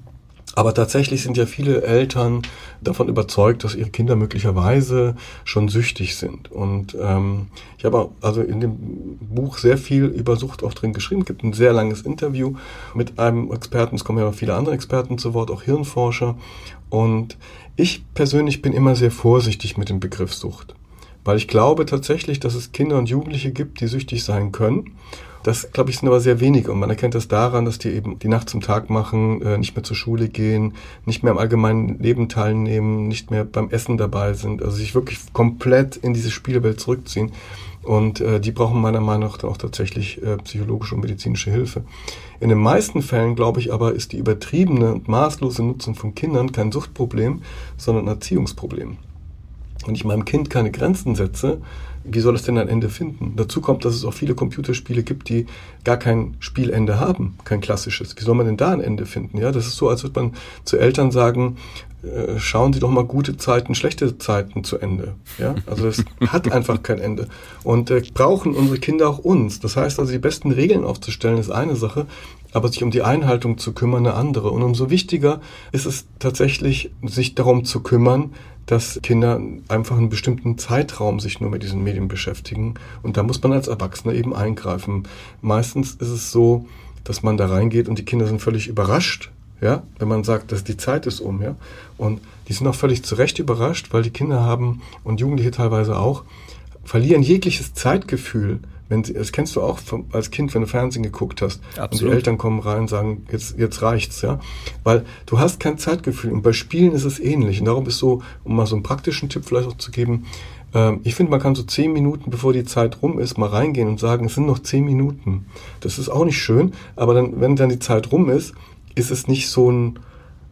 A: Aber tatsächlich sind ja viele Eltern davon überzeugt, dass ihre Kinder möglicherweise schon süchtig sind. Und ähm, ich habe also in dem Buch sehr viel über Sucht auch drin geschrieben. Es gibt ein sehr langes Interview mit einem Experten. Es kommen ja auch viele andere Experten zu Wort, auch Hirnforscher. Und ich persönlich bin immer sehr vorsichtig mit dem Begriff Sucht, weil ich glaube tatsächlich, dass es Kinder und Jugendliche gibt, die süchtig sein können. Das, glaube ich, sind aber sehr wenige. Und man erkennt das daran, dass die eben die Nacht zum Tag machen, äh, nicht mehr zur Schule gehen, nicht mehr am allgemeinen Leben teilnehmen, nicht mehr beim Essen dabei sind, also sich wirklich komplett in diese Spielewelt zurückziehen. Und äh, die brauchen meiner Meinung nach auch tatsächlich äh, psychologische und medizinische Hilfe. In den meisten Fällen, glaube ich aber, ist die übertriebene und maßlose Nutzung von Kindern kein Suchtproblem, sondern ein Erziehungsproblem. Wenn ich meinem Kind keine Grenzen setze, wie soll es denn ein Ende finden? Dazu kommt, dass es auch viele Computerspiele gibt, die gar kein Spielende haben, kein klassisches. Wie soll man denn da ein Ende finden? Ja, das ist so, als würde man zu Eltern sagen, äh, schauen Sie doch mal gute Zeiten, schlechte Zeiten zu Ende. Ja, also das hat einfach kein Ende. Und äh, brauchen unsere Kinder auch uns. Das heißt also, die besten Regeln aufzustellen ist eine Sache, aber sich um die Einhaltung zu kümmern eine andere. Und umso wichtiger ist es tatsächlich, sich darum zu kümmern, dass Kinder einfach einen bestimmten Zeitraum sich nur mit diesen Medien beschäftigen. Und da muss man als Erwachsener eben eingreifen. Meistens ist es so, dass man da reingeht und die Kinder sind völlig überrascht, ja, wenn man sagt, dass die Zeit ist um, ja. Und die sind auch völlig zu Recht überrascht, weil die Kinder haben und Jugendliche teilweise auch, verlieren jegliches Zeitgefühl, wenn sie, das kennst du auch vom, als Kind, wenn du Fernsehen geguckt hast Absolut. und die Eltern kommen rein und sagen, jetzt, jetzt reicht's, ja. Weil du hast kein Zeitgefühl und bei Spielen ist es ähnlich. Und darum ist so, um mal so einen praktischen Tipp vielleicht auch zu geben, ähm, ich finde, man kann so zehn Minuten, bevor die Zeit rum ist, mal reingehen und sagen, es sind noch zehn Minuten. Das ist auch nicht schön, aber dann, wenn dann die Zeit rum ist, ist es nicht so ein,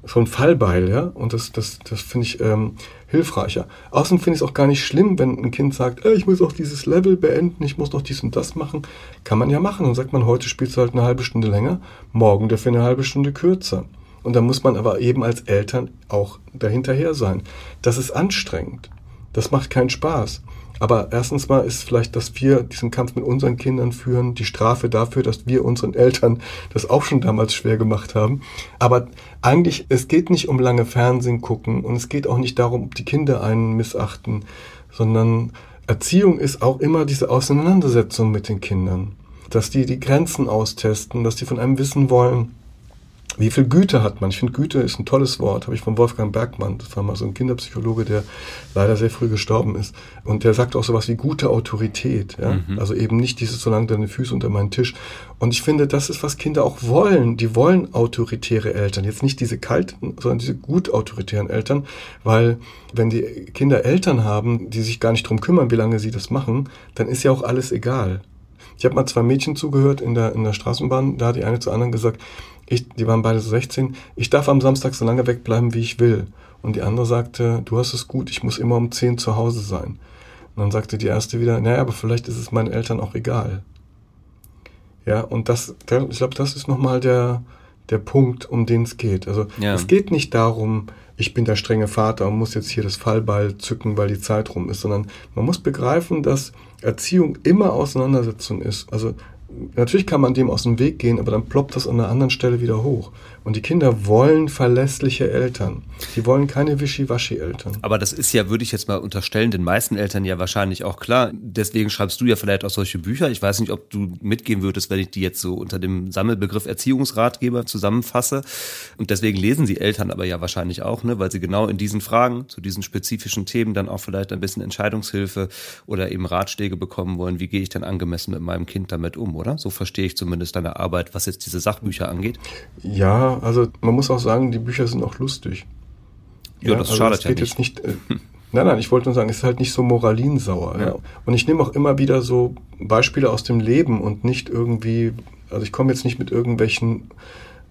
A: so ein Fallbeil, ja. Und das, das, das finde ich ähm, hilfreicher. Außerdem finde ich es auch gar nicht schlimm, wenn ein Kind sagt, äh, ich muss auch dieses Level beenden, ich muss noch dies und das machen. Kann man ja machen. Dann sagt man, heute spielst du halt eine halbe Stunde länger, morgen dafür eine halbe Stunde kürzer. Und da muss man aber eben als Eltern auch dahinterher sein. Das ist anstrengend. Das macht keinen Spaß. Aber erstens mal ist vielleicht, dass wir diesen Kampf mit unseren Kindern führen, die Strafe dafür, dass wir unseren Eltern das auch schon damals schwer gemacht haben. Aber eigentlich, es geht nicht um lange Fernsehen gucken und es geht auch nicht darum, ob die Kinder einen missachten, sondern Erziehung ist auch immer diese Auseinandersetzung mit den Kindern. Dass die die Grenzen austesten, dass die von einem wissen wollen, wie viel Güte hat man? Ich finde, Güte ist ein tolles Wort, habe ich von Wolfgang Bergmann. Das war mal so ein Kinderpsychologe, der leider sehr früh gestorben ist. Und der sagt auch sowas wie gute Autorität. Ja? Mhm. Also eben nicht dieses, solange deine Füße unter meinen Tisch. Und ich finde, das ist, was Kinder auch wollen. Die wollen autoritäre Eltern. Jetzt nicht diese kalten, sondern diese gut autoritären Eltern. Weil wenn die Kinder Eltern haben, die sich gar nicht drum kümmern, wie lange sie das machen, dann ist ja auch alles egal. Ich habe mal zwei Mädchen zugehört in der, in der Straßenbahn, da hat die eine zur anderen gesagt, ich, die waren beide so 16, ich darf am Samstag so lange wegbleiben, wie ich will. Und die andere sagte, du hast es gut, ich muss immer um 10 zu Hause sein. Und dann sagte die erste wieder, naja, aber vielleicht ist es meinen Eltern auch egal. Ja, und das, ich glaube, das ist nochmal der, der Punkt, um den es geht. Also ja. es geht nicht darum, ich bin der strenge Vater und muss jetzt hier das Fallball zücken, weil die Zeit rum ist, sondern man muss begreifen, dass Erziehung immer Auseinandersetzung ist. Also natürlich kann man dem aus dem Weg gehen, aber dann ploppt das an einer anderen Stelle wieder hoch. Und die Kinder wollen verlässliche Eltern. Die wollen keine Wischiwaschi-Eltern.
C: Aber das ist ja, würde ich jetzt mal unterstellen, den meisten Eltern ja wahrscheinlich auch klar. Deswegen schreibst du ja vielleicht auch solche Bücher. Ich weiß nicht, ob du mitgehen würdest, wenn ich die jetzt so unter dem Sammelbegriff Erziehungsratgeber zusammenfasse. Und deswegen lesen sie Eltern aber ja wahrscheinlich auch, ne, weil sie genau in diesen Fragen, zu diesen spezifischen Themen dann auch vielleicht ein bisschen Entscheidungshilfe oder eben Ratschläge bekommen wollen. Wie gehe ich denn angemessen mit meinem Kind damit um, oder? So verstehe ich zumindest deine Arbeit, was jetzt diese Sachbücher angeht.
A: Ja, also man muss auch sagen, die Bücher sind auch lustig.
C: Ja, ja das also schadet ja nicht. Jetzt nicht
A: äh, nein, nein, ich wollte nur sagen, es ist halt nicht so moralinsauer. Ja. ja. Und ich nehme auch immer wieder so Beispiele aus dem Leben und nicht irgendwie, also ich komme jetzt nicht mit irgendwelchen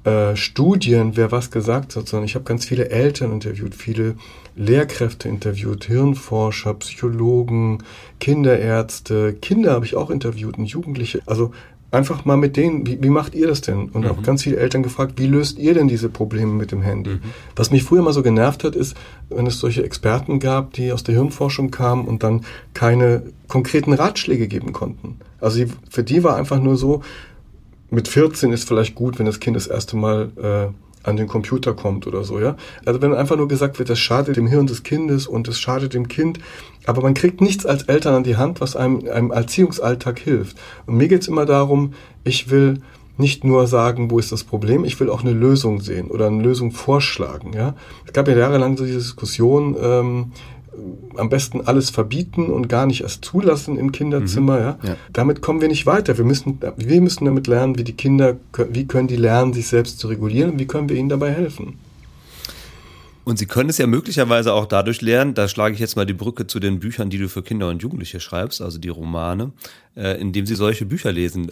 A: äh, Studien, wer was gesagt hat, sondern ich habe ganz viele Eltern interviewt, viele Lehrkräfte interviewt, Hirnforscher, Psychologen, Kinderärzte, Kinder habe ich auch interviewt und Jugendliche. Also einfach mal mit denen, wie, wie macht ihr das denn? Und mhm. auch ganz viele Eltern gefragt, wie löst ihr denn diese Probleme mit dem Handy? Mhm. Was mich früher mal so genervt hat, ist, wenn es solche Experten gab, die aus der Hirnforschung kamen und dann keine konkreten Ratschläge geben konnten. Also für die war einfach nur so, mit 14 ist vielleicht gut, wenn das Kind das erste Mal äh, an den Computer kommt oder so, ja. Also wenn einfach nur gesagt wird, das schadet dem Hirn des Kindes und es schadet dem Kind, aber man kriegt nichts als Eltern an die Hand, was einem, einem Erziehungsalltag hilft. Und mir geht's immer darum, ich will nicht nur sagen, wo ist das Problem, ich will auch eine Lösung sehen oder eine Lösung vorschlagen. Ja? Es gab ja jahrelang so diese Diskussion, ähm, am besten alles verbieten und gar nicht erst zulassen im Kinderzimmer. Mhm. Ja? ja? Damit kommen wir nicht weiter. Wir müssen, wir müssen damit lernen, wie die Kinder, wie können die lernen, sich selbst zu regulieren und wie können wir ihnen dabei helfen.
C: Und sie können es ja möglicherweise auch dadurch lernen, da schlage ich jetzt mal die Brücke zu den Büchern, die du für Kinder und Jugendliche schreibst, also die Romane, äh, indem sie solche Bücher lesen.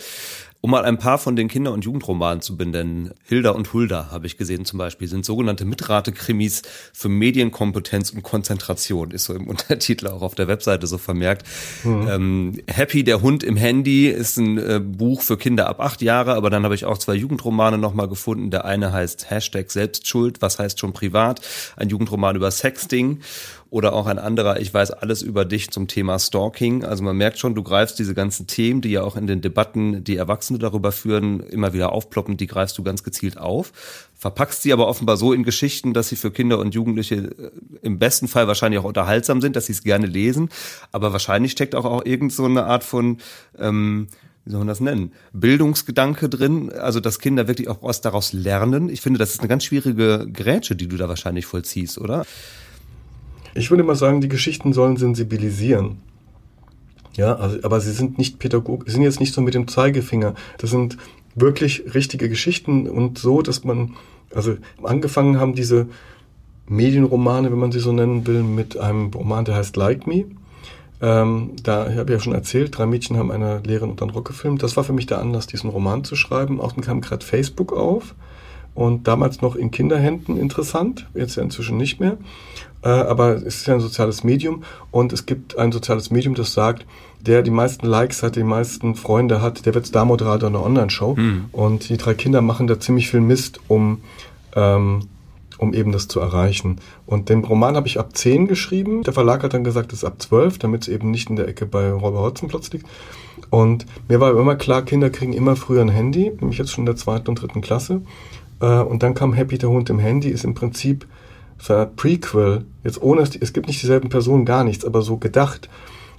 C: Um mal ein paar von den Kinder- und Jugendromanen zu benennen. Hilda und Hulda, habe ich gesehen zum Beispiel, sind sogenannte Mitrate-Krimis für Medienkompetenz und Konzentration, ist so im Untertitel auch auf der Webseite so vermerkt. Mhm. Ähm, Happy, der Hund im Handy, ist ein äh, Buch für Kinder ab acht Jahre, aber dann habe ich auch zwei Jugendromane nochmal gefunden. Der eine heißt Hashtag Selbstschuld, was heißt schon privat, ein Jugendroman über Sexting oder auch ein anderer, ich weiß alles über dich zum Thema Stalking. Also man merkt schon, du greifst diese ganzen Themen, die ja auch in den Debatten, die Erwachsene darüber führen, immer wieder aufploppen, die greifst du ganz gezielt auf. Verpackst sie aber offenbar so in Geschichten, dass sie für Kinder und Jugendliche äh, im besten Fall wahrscheinlich auch unterhaltsam sind, dass sie es gerne lesen. Aber wahrscheinlich steckt auch, auch irgend so eine Art von, ähm, wie soll man das nennen, Bildungsgedanke drin, also dass Kinder wirklich auch was daraus lernen. Ich finde, das ist eine ganz schwierige Grätsche, die du da wahrscheinlich vollziehst, oder?
A: Ich würde mal sagen, die Geschichten sollen sensibilisieren. Ja, also, aber sie sind nicht pädagogisch, sie sind jetzt nicht so mit dem Zeigefinger. Das sind wirklich richtige Geschichten und so, dass man, also angefangen haben diese Medienromane, wenn man sie so nennen will, mit einem Roman, der heißt Like Me. Ähm, da habe ich ja schon erzählt, drei Mädchen haben eine Lehrerin unter den Rock gefilmt. Das war für mich der Anlass, diesen Roman zu schreiben. Außen kam gerade Facebook auf und damals noch in Kinderhänden interessant, jetzt ja inzwischen nicht mehr. Äh, aber es ist ja ein soziales Medium und es gibt ein soziales Medium, das sagt, der die meisten Likes hat, die meisten Freunde hat, der wird Star-Moderator einer Online-Show. Mhm. Und die drei Kinder machen da ziemlich viel Mist, um, ähm, um eben das zu erreichen. Und den Roman habe ich ab 10 geschrieben. Der Verlag hat dann gesagt, es ist ab 12, damit es eben nicht in der Ecke bei Robert Hotzenplotz liegt. Und mir war immer klar, Kinder kriegen immer früher ein Handy, nämlich jetzt schon in der zweiten und dritten Klasse. Äh, und dann kam Happy der Hund im Handy, ist im Prinzip so eine Prequel. Jetzt ohne, es gibt nicht dieselben Personen, gar nichts, aber so gedacht.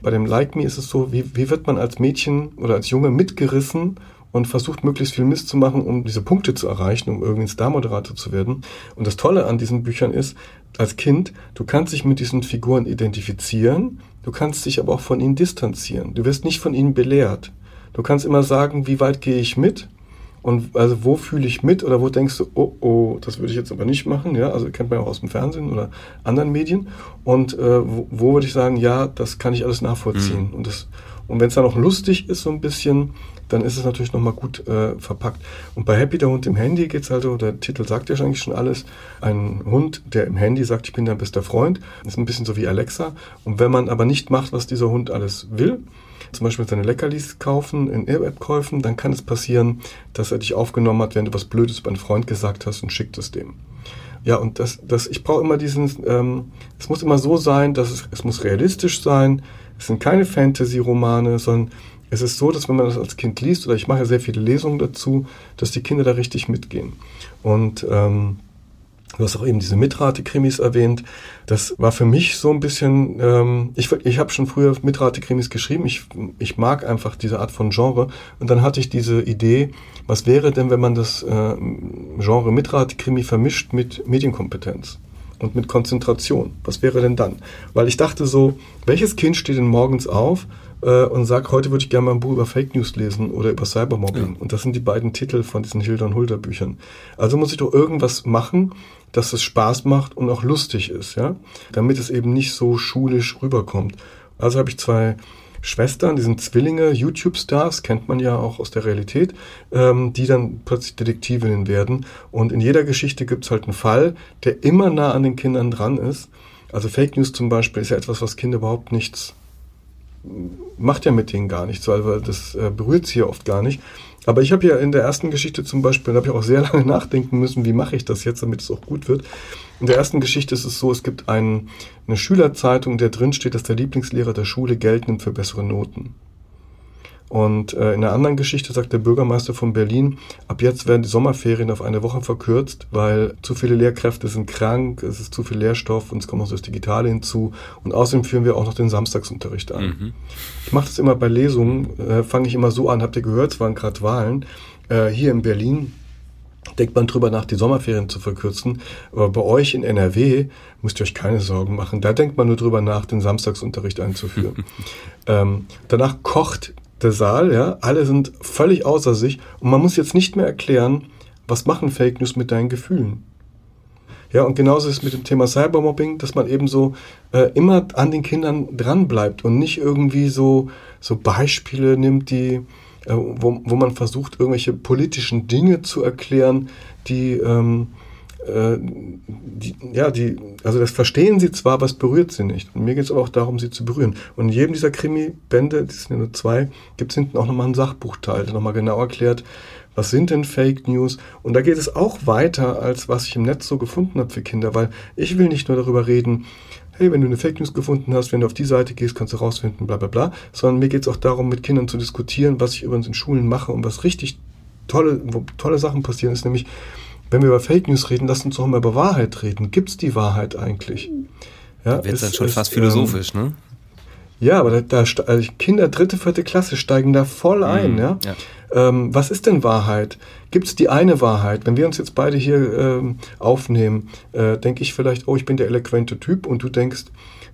A: Bei dem Like Me ist es so, wie, wie wird man als Mädchen oder als Junge mitgerissen und versucht möglichst viel Mist zu machen, um diese Punkte zu erreichen, um irgendwie Star-Moderator zu werden. Und das Tolle an diesen Büchern ist, als Kind, du kannst dich mit diesen Figuren identifizieren, du kannst dich aber auch von ihnen distanzieren. Du wirst nicht von ihnen belehrt. Du kannst immer sagen, wie weit gehe ich mit und also wo fühle ich mit oder wo denkst du, oh, oh, das würde ich jetzt aber nicht machen, ja, also kennt man ja auch aus dem Fernsehen oder anderen Medien. Und äh, wo, wo würde ich sagen, ja, das kann ich alles nachvollziehen. Mhm. Und, das, und wenn es dann auch lustig ist, so ein bisschen, dann ist es natürlich nochmal gut äh, verpackt. Und bei Happy der Hund im Handy geht's also, der Titel sagt ja eigentlich schon alles, ein Hund, der im Handy sagt, ich bin dein bester Freund, ist ein bisschen so wie Alexa. Und wenn man aber nicht macht, was dieser Hund alles will, zum Beispiel seine Leckerlis kaufen in App-Käufen, dann kann es passieren, dass er dich aufgenommen hat, wenn du was Blödes über einen Freund gesagt hast und schickt es dem. Ja, und das, das, ich brauche immer diesen, ähm, es muss immer so sein, dass es, es muss realistisch sein. Es sind keine Fantasy-Romane, sondern es ist so, dass wenn man das als Kind liest, oder ich mache sehr viele Lesungen dazu, dass die Kinder da richtig mitgehen. Und ähm, Du hast auch eben diese Mitrate-Krimis erwähnt. Das war für mich so ein bisschen, ähm, ich, ich habe schon früher Mitrate-Krimis geschrieben. Ich, ich mag einfach diese Art von Genre. Und dann hatte ich diese Idee, was wäre denn, wenn man das äh, Genre Mitrate-Krimi vermischt mit Medienkompetenz? und mit Konzentration. Was wäre denn dann? Weil ich dachte so, welches Kind steht denn morgens auf äh, und sagt, heute würde ich gerne mal ein Buch über Fake News lesen oder über Cybermobbing. Ja. Und das sind die beiden Titel von diesen Hilda und Hulda Büchern. Also muss ich doch irgendwas machen, dass es Spaß macht und auch lustig ist, ja, damit es eben nicht so schulisch rüberkommt. Also habe ich zwei Schwestern, die sind Zwillinge, YouTube-Stars, kennt man ja auch aus der Realität, ähm, die dann plötzlich Detektivinnen werden. Und in jeder Geschichte gibt es halt einen Fall, der immer nah an den Kindern dran ist. Also Fake News zum Beispiel ist ja etwas, was Kinder überhaupt nichts macht ja mit denen gar nichts, weil das äh, berührt sie ja oft gar nicht. Aber ich habe ja in der ersten Geschichte zum Beispiel, da habe ich auch sehr lange nachdenken müssen, wie mache ich das jetzt, damit es auch gut wird. In der ersten Geschichte ist es so, es gibt ein, eine Schülerzeitung, der drin steht, dass der Lieblingslehrer der Schule Geld nimmt für bessere Noten. Und äh, in einer anderen Geschichte sagt der Bürgermeister von Berlin, ab jetzt werden die Sommerferien auf eine Woche verkürzt, weil zu viele Lehrkräfte sind krank, es ist zu viel Lehrstoff und es kommt noch das Digitale hinzu. Und außerdem führen wir auch noch den Samstagsunterricht an. Mhm. Ich mache das immer bei Lesungen, äh, fange ich immer so an, habt ihr gehört, es waren gerade Wahlen. Äh, hier in Berlin denkt man drüber nach, die Sommerferien zu verkürzen. Aber bei euch in NRW müsst ihr euch keine Sorgen machen. Da denkt man nur drüber nach, den Samstagsunterricht einzuführen. ähm, danach kocht der Saal, ja, alle sind völlig außer sich und man muss jetzt nicht mehr erklären, was machen Fake News mit deinen Gefühlen. Ja, und genauso ist es mit dem Thema Cybermobbing, dass man eben so äh, immer an den Kindern dran bleibt und nicht irgendwie so, so Beispiele nimmt, die, äh, wo, wo man versucht, irgendwelche politischen Dinge zu erklären, die, ähm, äh, die, ja, die, also das verstehen sie zwar, aber es berührt sie nicht. Und mir geht es aber auch darum, sie zu berühren. Und in jedem dieser Krimi-Bände, das sind ja nur zwei, gibt es hinten auch nochmal einen Sachbuchteil, der nochmal genau erklärt, was sind denn Fake News? Und da geht es auch weiter, als was ich im Netz so gefunden habe für Kinder, weil ich will nicht nur darüber reden, hey, wenn du eine Fake News gefunden hast, wenn du auf die Seite gehst, kannst du rausfinden, bla bla bla, sondern mir geht es auch darum, mit Kindern zu diskutieren, was ich übrigens in Schulen mache und was richtig tolle, wo tolle Sachen passieren, ist nämlich, wenn wir über Fake News reden, lass uns doch mal über Wahrheit reden. Gibt es die Wahrheit eigentlich?
C: Ja, Wird dann schon ist, fast philosophisch, ähm, ne?
A: Ja, aber da, da also Kinder dritte, vierte Klasse steigen da voll ein. Mhm, ja? ja. Ähm, was ist denn Wahrheit? Gibt es die eine Wahrheit? Wenn wir uns jetzt beide hier ähm, aufnehmen, äh, denke ich vielleicht, oh, ich bin der eloquente Typ und du denkst,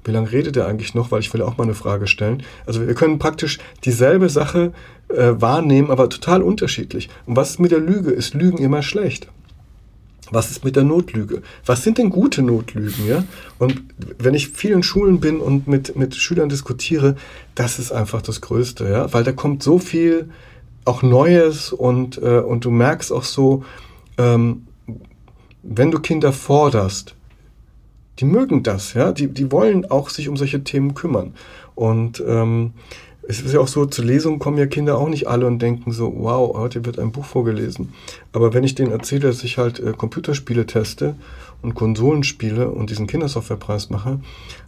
A: wie lange redet er eigentlich noch? Weil ich will auch mal eine Frage stellen. Also wir können praktisch dieselbe Sache äh, wahrnehmen, aber total unterschiedlich. Und was ist mit der Lüge? Ist Lügen immer schlecht? Was ist mit der Notlüge? Was sind denn gute Notlügen? Ja? Und wenn ich vielen Schulen bin und mit, mit Schülern diskutiere, das ist einfach das Größte, ja? weil da kommt so viel auch Neues und, äh, und du merkst auch so, ähm, wenn du Kinder forderst, die mögen das, ja, die, die wollen auch sich um solche Themen kümmern. Und ähm, es ist ja auch so, zu Lesungen kommen ja Kinder auch nicht alle und denken so, wow, heute wird ein Buch vorgelesen. Aber wenn ich denen erzähle, dass ich halt äh, Computerspiele teste und Konsolenspiele und diesen Kindersoftwarepreis mache,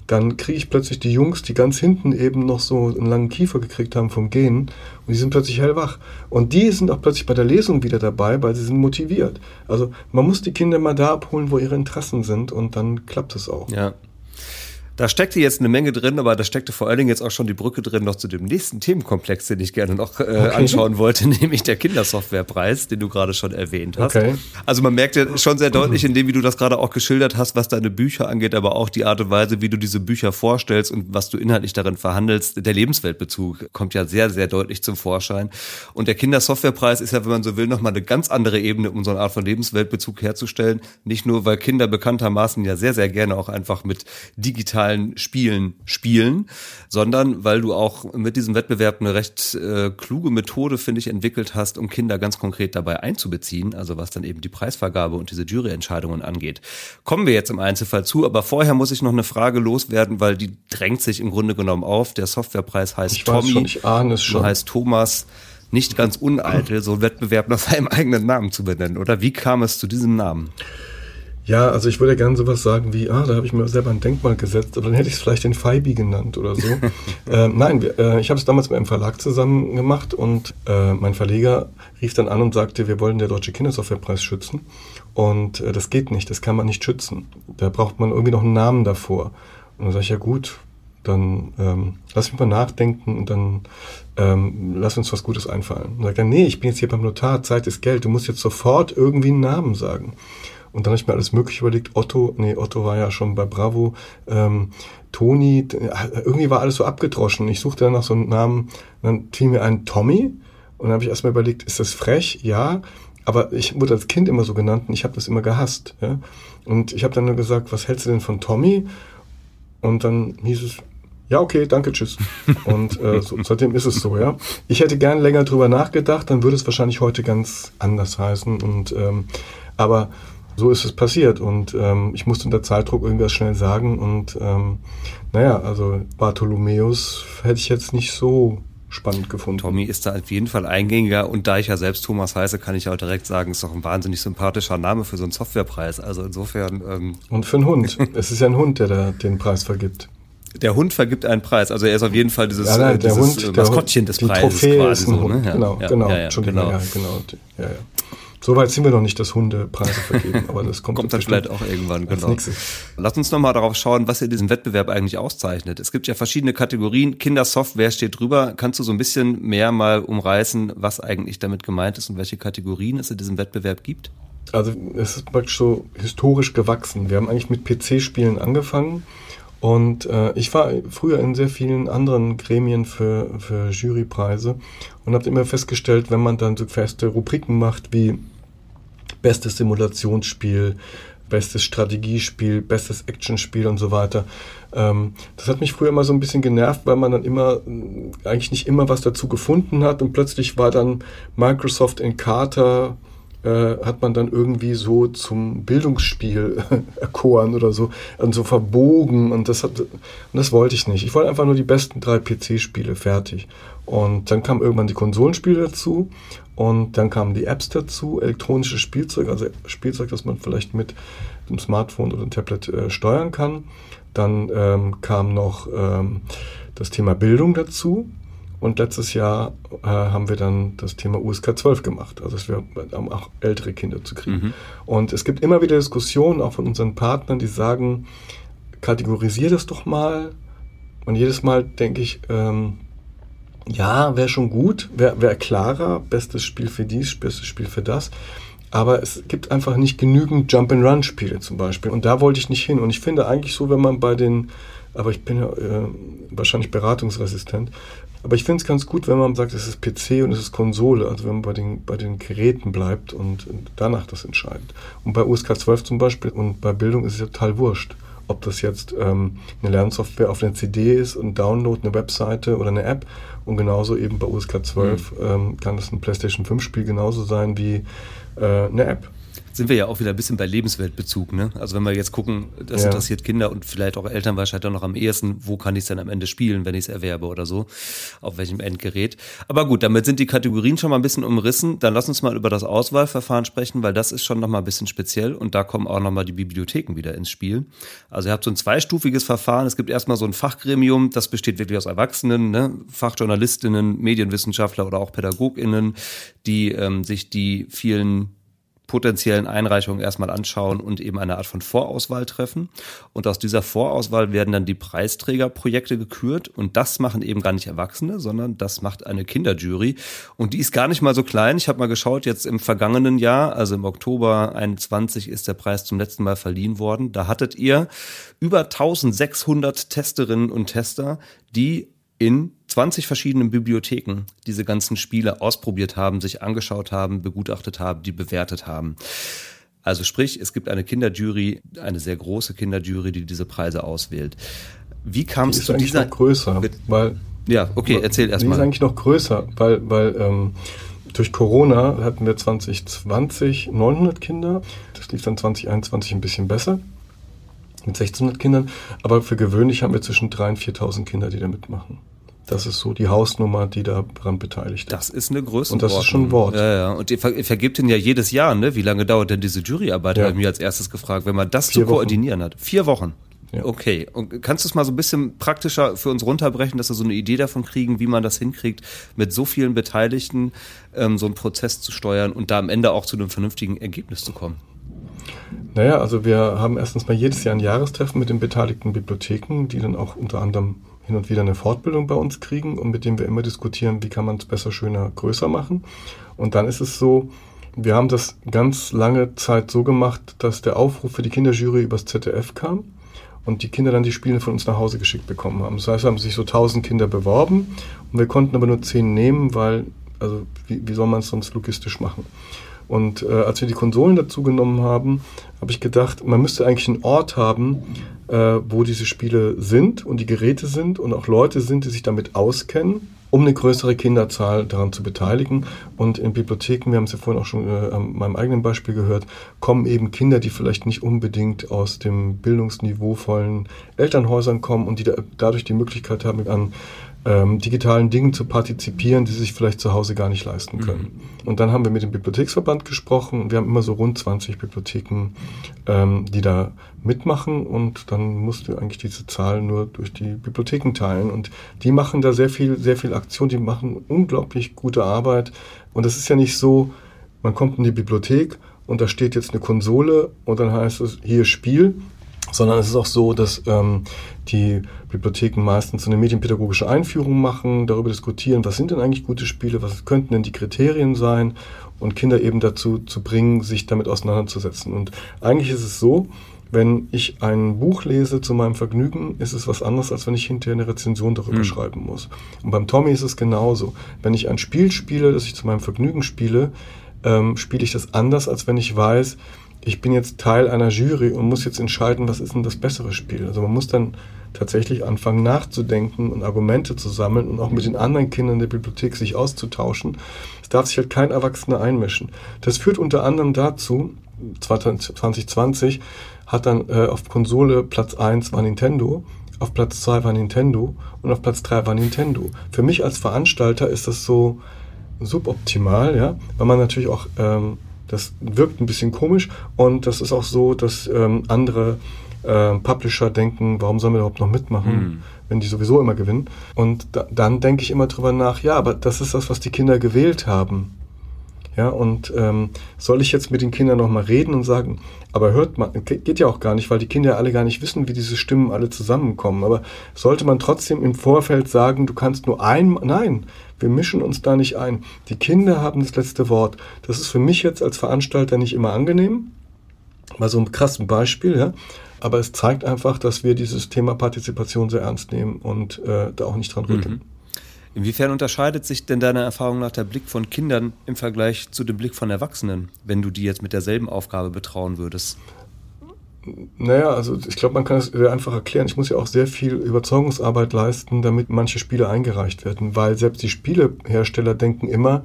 A: dann kriege ich plötzlich die Jungs, die ganz hinten eben noch so einen langen Kiefer gekriegt haben vom Gehen und die sind plötzlich hellwach. Und die sind auch plötzlich bei der Lesung wieder dabei, weil sie sind motiviert. Also man muss die Kinder mal da abholen, wo ihre Interessen sind und dann klappt es auch.
C: Ja. Da steckte jetzt eine Menge drin, aber da steckte vor allen Dingen jetzt auch schon die Brücke drin noch zu dem nächsten Themenkomplex, den ich gerne noch äh, okay. anschauen wollte, nämlich der Kindersoftwarepreis, den du gerade schon erwähnt hast. Okay. Also man merkt ja schon sehr deutlich, in dem, wie du das gerade auch geschildert hast, was deine Bücher angeht, aber auch die Art und Weise, wie du diese Bücher vorstellst und was du inhaltlich darin verhandelst. Der Lebensweltbezug kommt ja sehr, sehr deutlich zum Vorschein. Und der Kindersoftwarepreis ist ja, wenn man so will, nochmal eine ganz andere Ebene, um so eine Art von Lebensweltbezug herzustellen. Nicht nur, weil Kinder bekanntermaßen ja sehr, sehr gerne auch einfach mit digital digitalen Spielen spielen, sondern weil du auch mit diesem Wettbewerb eine recht äh, kluge Methode, finde ich, entwickelt hast, um Kinder ganz konkret dabei einzubeziehen, also was dann eben die Preisvergabe und diese Juryentscheidungen angeht. Kommen wir jetzt im Einzelfall zu, aber vorher muss ich noch eine Frage loswerden, weil die drängt sich im Grunde genommen auf. Der Softwarepreis heißt
A: ich Tommy, schon, ich ahne es schon.
C: Du heißt Thomas nicht ganz uneitel, so einen Wettbewerb nach seinem eigenen Namen zu benennen, oder? Wie kam es zu diesem Namen?
A: Ja, also ich würde gerne sowas sagen wie, ah, da habe ich mir selber ein Denkmal gesetzt, aber dann hätte ich es vielleicht den Feibi genannt oder so. äh, nein, wir, äh, ich habe es damals mit einem Verlag zusammen gemacht und äh, mein Verleger rief dann an und sagte, wir wollen der Deutsche Kindersoftwarepreis schützen. Und äh, das geht nicht, das kann man nicht schützen. Da braucht man irgendwie noch einen Namen davor. Und dann sage ich, ja gut, dann ähm, lass mich mal nachdenken und dann ähm, lass uns was Gutes einfallen. Und sagt er, nee, ich bin jetzt hier beim Notar, Zeit ist Geld, du musst jetzt sofort irgendwie einen Namen sagen. Und dann habe ich mir alles mögliche überlegt. Otto, nee, Otto war ja schon bei Bravo. Ähm, Toni, irgendwie war alles so abgedroschen. Ich suchte dann nach so einem Namen, dann fiel mir ein Tommy. Und dann habe ich erstmal überlegt, ist das frech? Ja. Aber ich wurde als Kind immer so genannt und ich habe das immer gehasst. Ja? Und ich habe dann nur gesagt, was hältst du denn von Tommy? Und dann hieß es, ja, okay, danke, tschüss. Und äh, so, seitdem ist es so, ja. Ich hätte gern länger drüber nachgedacht, dann würde es wahrscheinlich heute ganz anders heißen. Und ähm, aber so ist es passiert und ähm, ich musste unter Zeitdruck irgendwas schnell sagen und ähm, naja, also Bartholomäus hätte ich jetzt nicht so spannend gefunden.
C: Tommy ist da auf jeden Fall eingängiger und da ich ja selbst Thomas heiße, kann ich auch direkt sagen, ist doch ein wahnsinnig sympathischer Name für so einen Softwarepreis. Also insofern.
A: Ähm und für einen Hund. es ist ja ein Hund, der da den Preis vergibt.
C: Der Hund vergibt einen Preis, also er ist auf jeden Fall dieses, ja, nein, dieses Hund, Maskottchen des Preises
A: Trophäe quasi so. Ne? Ja, genau, ja, genau, ja, genau. Ja, genau. Ja, ja. So weit sind wir noch nicht, dass Hunde Preise vergeben, aber das kommt,
C: kommt dann vielleicht auch irgendwann, genau. Lass uns nochmal darauf schauen, was ihr diesen Wettbewerb eigentlich auszeichnet. Es gibt ja verschiedene Kategorien. Kindersoftware steht drüber. Kannst du so ein bisschen mehr mal umreißen, was eigentlich damit gemeint ist und welche Kategorien es in diesem Wettbewerb gibt?
A: Also es ist praktisch so historisch gewachsen. Wir haben eigentlich mit PC-Spielen angefangen und äh, ich war früher in sehr vielen anderen Gremien für, für Jurypreise und habe immer festgestellt, wenn man dann so feste Rubriken macht wie bestes Simulationsspiel, bestes Strategiespiel, bestes Actionspiel und so weiter. Ähm, das hat mich früher immer so ein bisschen genervt, weil man dann immer eigentlich nicht immer was dazu gefunden hat und plötzlich war dann Microsoft in Carter äh, hat man dann irgendwie so zum Bildungsspiel erkoren oder so, und so verbogen und das hat, und das wollte ich nicht. Ich wollte einfach nur die besten drei PC-Spiele fertig. Und dann kam irgendwann die Konsolenspiele dazu und dann kamen die Apps dazu, elektronisches Spielzeug, also Spielzeug, das man vielleicht mit dem Smartphone oder dem Tablet äh, steuern kann. Dann ähm, kam noch ähm, das Thema Bildung dazu. Und letztes Jahr äh, haben wir dann das Thema USK 12 gemacht, also dass wir um auch ältere Kinder zu kriegen. Mhm. Und es gibt immer wieder Diskussionen, auch von unseren Partnern, die sagen, kategorisier das doch mal. Und jedes Mal denke ich, ähm, ja, wäre schon gut, wäre wär klarer, bestes Spiel für dies, bestes Spiel für das. Aber es gibt einfach nicht genügend Jump-and-Run-Spiele zum Beispiel. Und da wollte ich nicht hin. Und ich finde eigentlich so, wenn man bei den, aber ich bin ja äh, wahrscheinlich beratungsresistent, aber ich finde es ganz gut, wenn man sagt, es ist PC und es ist Konsole, also wenn man bei den, bei den Geräten bleibt und danach das entscheidet. Und bei USK 12 zum Beispiel und bei Bildung ist es total wurscht ob das jetzt ähm, eine Lernsoftware auf einer CD ist, ein Download, eine Webseite oder eine App. Und genauso eben bei USK 12 mhm. ähm, kann das ein PlayStation 5 Spiel genauso sein wie äh, eine App
C: sind wir ja auch wieder ein bisschen bei Lebensweltbezug. Ne? Also wenn wir jetzt gucken, das ja. interessiert Kinder und vielleicht auch Eltern wahrscheinlich auch noch am ehesten, wo kann ich es dann am Ende spielen, wenn ich es erwerbe oder so, auf welchem Endgerät. Aber gut, damit sind die Kategorien schon mal ein bisschen umrissen. Dann lass uns mal über das Auswahlverfahren sprechen, weil das ist schon noch mal ein bisschen speziell und da kommen auch noch mal die Bibliotheken wieder ins Spiel. Also ihr habt so ein zweistufiges Verfahren. Es gibt erstmal so ein Fachgremium, das besteht wirklich aus Erwachsenen, ne? Fachjournalistinnen, Medienwissenschaftler oder auch PädagogInnen, die ähm, sich die vielen potenziellen Einreichungen erstmal anschauen und eben eine Art von Vorauswahl treffen. Und aus dieser Vorauswahl werden dann die Preisträgerprojekte gekürt. Und das machen eben gar nicht Erwachsene, sondern das macht eine Kinderjury. Und die ist gar nicht mal so klein. Ich habe mal geschaut, jetzt im vergangenen Jahr, also im Oktober 21 ist der Preis zum letzten Mal verliehen worden. Da hattet ihr über 1600 Testerinnen und Tester, die in 20 verschiedenen Bibliotheken diese ganzen Spiele ausprobiert haben, sich angeschaut haben, begutachtet haben, die bewertet haben. Also sprich, es gibt eine Kinderjury, eine sehr große Kinderjury, die diese Preise auswählt. Wie kam es zu dieser?
A: Noch größer, weil
C: ja, okay, erzähl erstmal.
A: Die ist eigentlich noch größer, weil weil ähm, durch Corona hatten wir 2020 900 Kinder. Das lief dann 2021 ein bisschen besser mit 1600 Kindern. Aber für gewöhnlich haben wir zwischen 3.000 und 4.000 Kinder, die da mitmachen. Das ist so die Hausnummer, die daran beteiligt
C: ist. Das ist eine Größe.
A: Und das ist schon ein Wort.
C: Ja, ja. Und ihr, vergibt ihn ja jedes Jahr, ne? Wie lange dauert denn diese Juryarbeit? Ja. Habe ich mir als erstes gefragt, wenn man das Vier zu koordinieren Wochen. hat. Vier Wochen. Ja. Okay. Und kannst du es mal so ein bisschen praktischer für uns runterbrechen, dass wir so eine Idee davon kriegen, wie man das hinkriegt, mit so vielen Beteiligten ähm, so einen Prozess zu steuern und da am Ende auch zu einem vernünftigen Ergebnis zu kommen?
A: Naja, also wir haben erstens mal jedes Jahr ein Jahrestreffen mit den beteiligten Bibliotheken, die dann auch unter anderem hin und wieder eine Fortbildung bei uns kriegen und mit dem wir immer diskutieren, wie kann man es besser, schöner, größer machen. Und dann ist es so, wir haben das ganz lange Zeit so gemacht, dass der Aufruf für die Kinderjury übers ZDF kam und die Kinder dann die Spiele von uns nach Hause geschickt bekommen haben. Das heißt, haben sich so 1000 Kinder beworben und wir konnten aber nur 10 nehmen, weil, also wie, wie soll man es sonst logistisch machen? Und äh, als wir die Konsolen dazu genommen haben, habe ich gedacht, man müsste eigentlich einen Ort haben, äh, wo diese Spiele sind und die Geräte sind und auch Leute sind, die sich damit auskennen, um eine größere Kinderzahl daran zu beteiligen. Und in Bibliotheken, wir haben es ja vorhin auch schon äh, an meinem eigenen Beispiel gehört, kommen eben Kinder, die vielleicht nicht unbedingt aus dem bildungsniveauvollen Elternhäusern kommen und die da, dadurch die Möglichkeit haben, an ähm, digitalen Dingen zu partizipieren, die sich vielleicht zu Hause gar nicht leisten können. Mhm. Und dann haben wir mit dem Bibliotheksverband gesprochen wir haben immer so rund 20 Bibliotheken, ähm, die da mitmachen und dann musst du eigentlich diese Zahl nur durch die Bibliotheken teilen und die machen da sehr viel, sehr viel Aktion, die machen unglaublich gute Arbeit und es ist ja nicht so, man kommt in die Bibliothek und da steht jetzt eine Konsole und dann heißt es hier Spiel sondern es ist auch so, dass ähm, die Bibliotheken meistens so eine medienpädagogische Einführung machen, darüber diskutieren, was sind denn eigentlich gute Spiele, was könnten denn die Kriterien sein und Kinder eben dazu zu bringen, sich damit auseinanderzusetzen. Und eigentlich ist es so, wenn ich ein Buch lese zu meinem Vergnügen, ist es was anderes, als wenn ich hinterher eine Rezension darüber mhm. schreiben muss. Und beim Tommy ist es genauso. Wenn ich ein Spiel spiele, das ich zu meinem Vergnügen spiele, ähm, spiele ich das anders, als wenn ich weiß, ich bin jetzt Teil einer Jury und muss jetzt entscheiden, was ist denn das bessere Spiel. Also man muss dann tatsächlich anfangen nachzudenken und Argumente zu sammeln und auch mit den anderen Kindern der Bibliothek sich auszutauschen. Es darf sich halt kein Erwachsener einmischen. Das führt unter anderem dazu, 2020 hat dann äh, auf Konsole Platz 1 war Nintendo, auf Platz 2 war Nintendo und auf Platz 3 war Nintendo. Für mich als Veranstalter ist das so suboptimal, ja, weil man natürlich auch ähm, das wirkt ein bisschen komisch und das ist auch so, dass ähm, andere äh, Publisher denken, warum sollen wir überhaupt noch mitmachen, mhm. wenn die sowieso immer gewinnen. Und da, dann denke ich immer drüber nach, ja, aber das ist das, was die Kinder gewählt haben. Ja, und ähm, soll ich jetzt mit den Kindern nochmal reden und sagen, aber hört man, geht ja auch gar nicht, weil die Kinder alle gar nicht wissen, wie diese Stimmen alle zusammenkommen. Aber sollte man trotzdem im Vorfeld sagen, du kannst nur ein, nein, wir mischen uns da nicht ein. Die Kinder haben das letzte Wort. Das ist für mich jetzt als Veranstalter nicht immer angenehm. Mal so ein krasses Beispiel, ja. Aber es zeigt einfach, dass wir dieses Thema Partizipation sehr ernst nehmen und äh, da auch nicht dran rütteln. Mhm.
C: Inwiefern unterscheidet sich denn deiner Erfahrung nach der Blick von Kindern im Vergleich zu dem Blick von Erwachsenen, wenn du die jetzt mit derselben Aufgabe betrauen würdest?
A: Naja, also ich glaube, man kann es sehr einfach erklären. Ich muss ja auch sehr viel Überzeugungsarbeit leisten, damit manche Spiele eingereicht werden, weil selbst die Spielehersteller denken immer,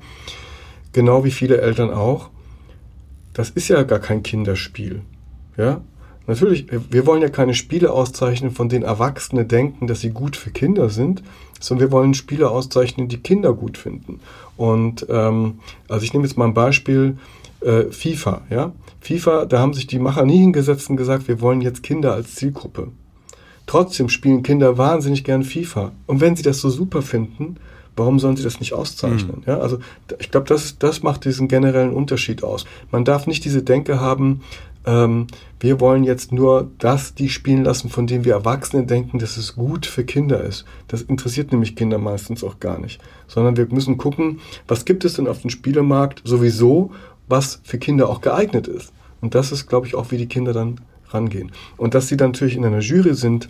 A: genau wie viele Eltern auch, das ist ja gar kein Kinderspiel. Ja? Natürlich, wir wollen ja keine Spiele auszeichnen, von denen Erwachsene denken, dass sie gut für Kinder sind, sondern wir wollen Spiele auszeichnen, die Kinder gut finden. Und ähm, also ich nehme jetzt mal ein Beispiel, äh, FIFA, ja. FIFA, da haben sich die Macher nie hingesetzt und gesagt, wir wollen jetzt Kinder als Zielgruppe. Trotzdem spielen Kinder wahnsinnig gern FIFA. Und wenn sie das so super finden, warum sollen sie das nicht auszeichnen? Mhm. Ja, also ich glaube, das, das macht diesen generellen Unterschied aus. Man darf nicht diese Denke haben, ähm, wir wollen jetzt nur das, die spielen lassen, von dem wir Erwachsene denken, dass es gut für Kinder ist. Das interessiert nämlich Kinder meistens auch gar nicht. Sondern wir müssen gucken, was gibt es denn auf dem Spielemarkt sowieso, was für Kinder auch geeignet ist. Und das ist, glaube ich, auch, wie die Kinder dann rangehen. Und dass sie dann natürlich in einer Jury sind,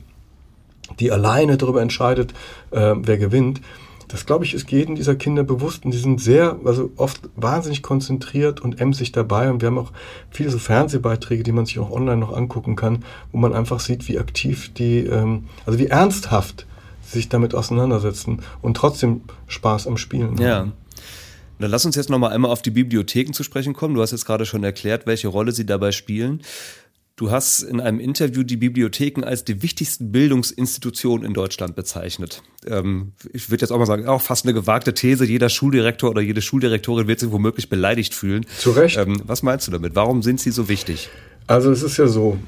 A: die alleine darüber entscheidet, äh, wer gewinnt, das glaube ich ist jedem dieser Kinder bewusst und die sind sehr, also oft wahnsinnig konzentriert und emsig dabei und wir haben auch viele so Fernsehbeiträge, die man sich auch online noch angucken kann, wo man einfach sieht, wie aktiv die, ähm, also wie ernsthaft sich damit auseinandersetzen und trotzdem Spaß am Spielen haben.
C: Dann lass uns jetzt noch mal einmal auf die Bibliotheken zu sprechen kommen. Du hast jetzt gerade schon erklärt, welche Rolle sie dabei spielen. Du hast in einem Interview die Bibliotheken als die wichtigsten Bildungsinstitutionen in Deutschland bezeichnet. Ähm, ich würde jetzt auch mal sagen, auch fast eine gewagte These. Jeder Schuldirektor oder jede Schuldirektorin wird sich womöglich beleidigt fühlen.
A: Zu Recht.
C: Ähm, was meinst du damit? Warum sind sie so wichtig?
A: Also es ist ja so,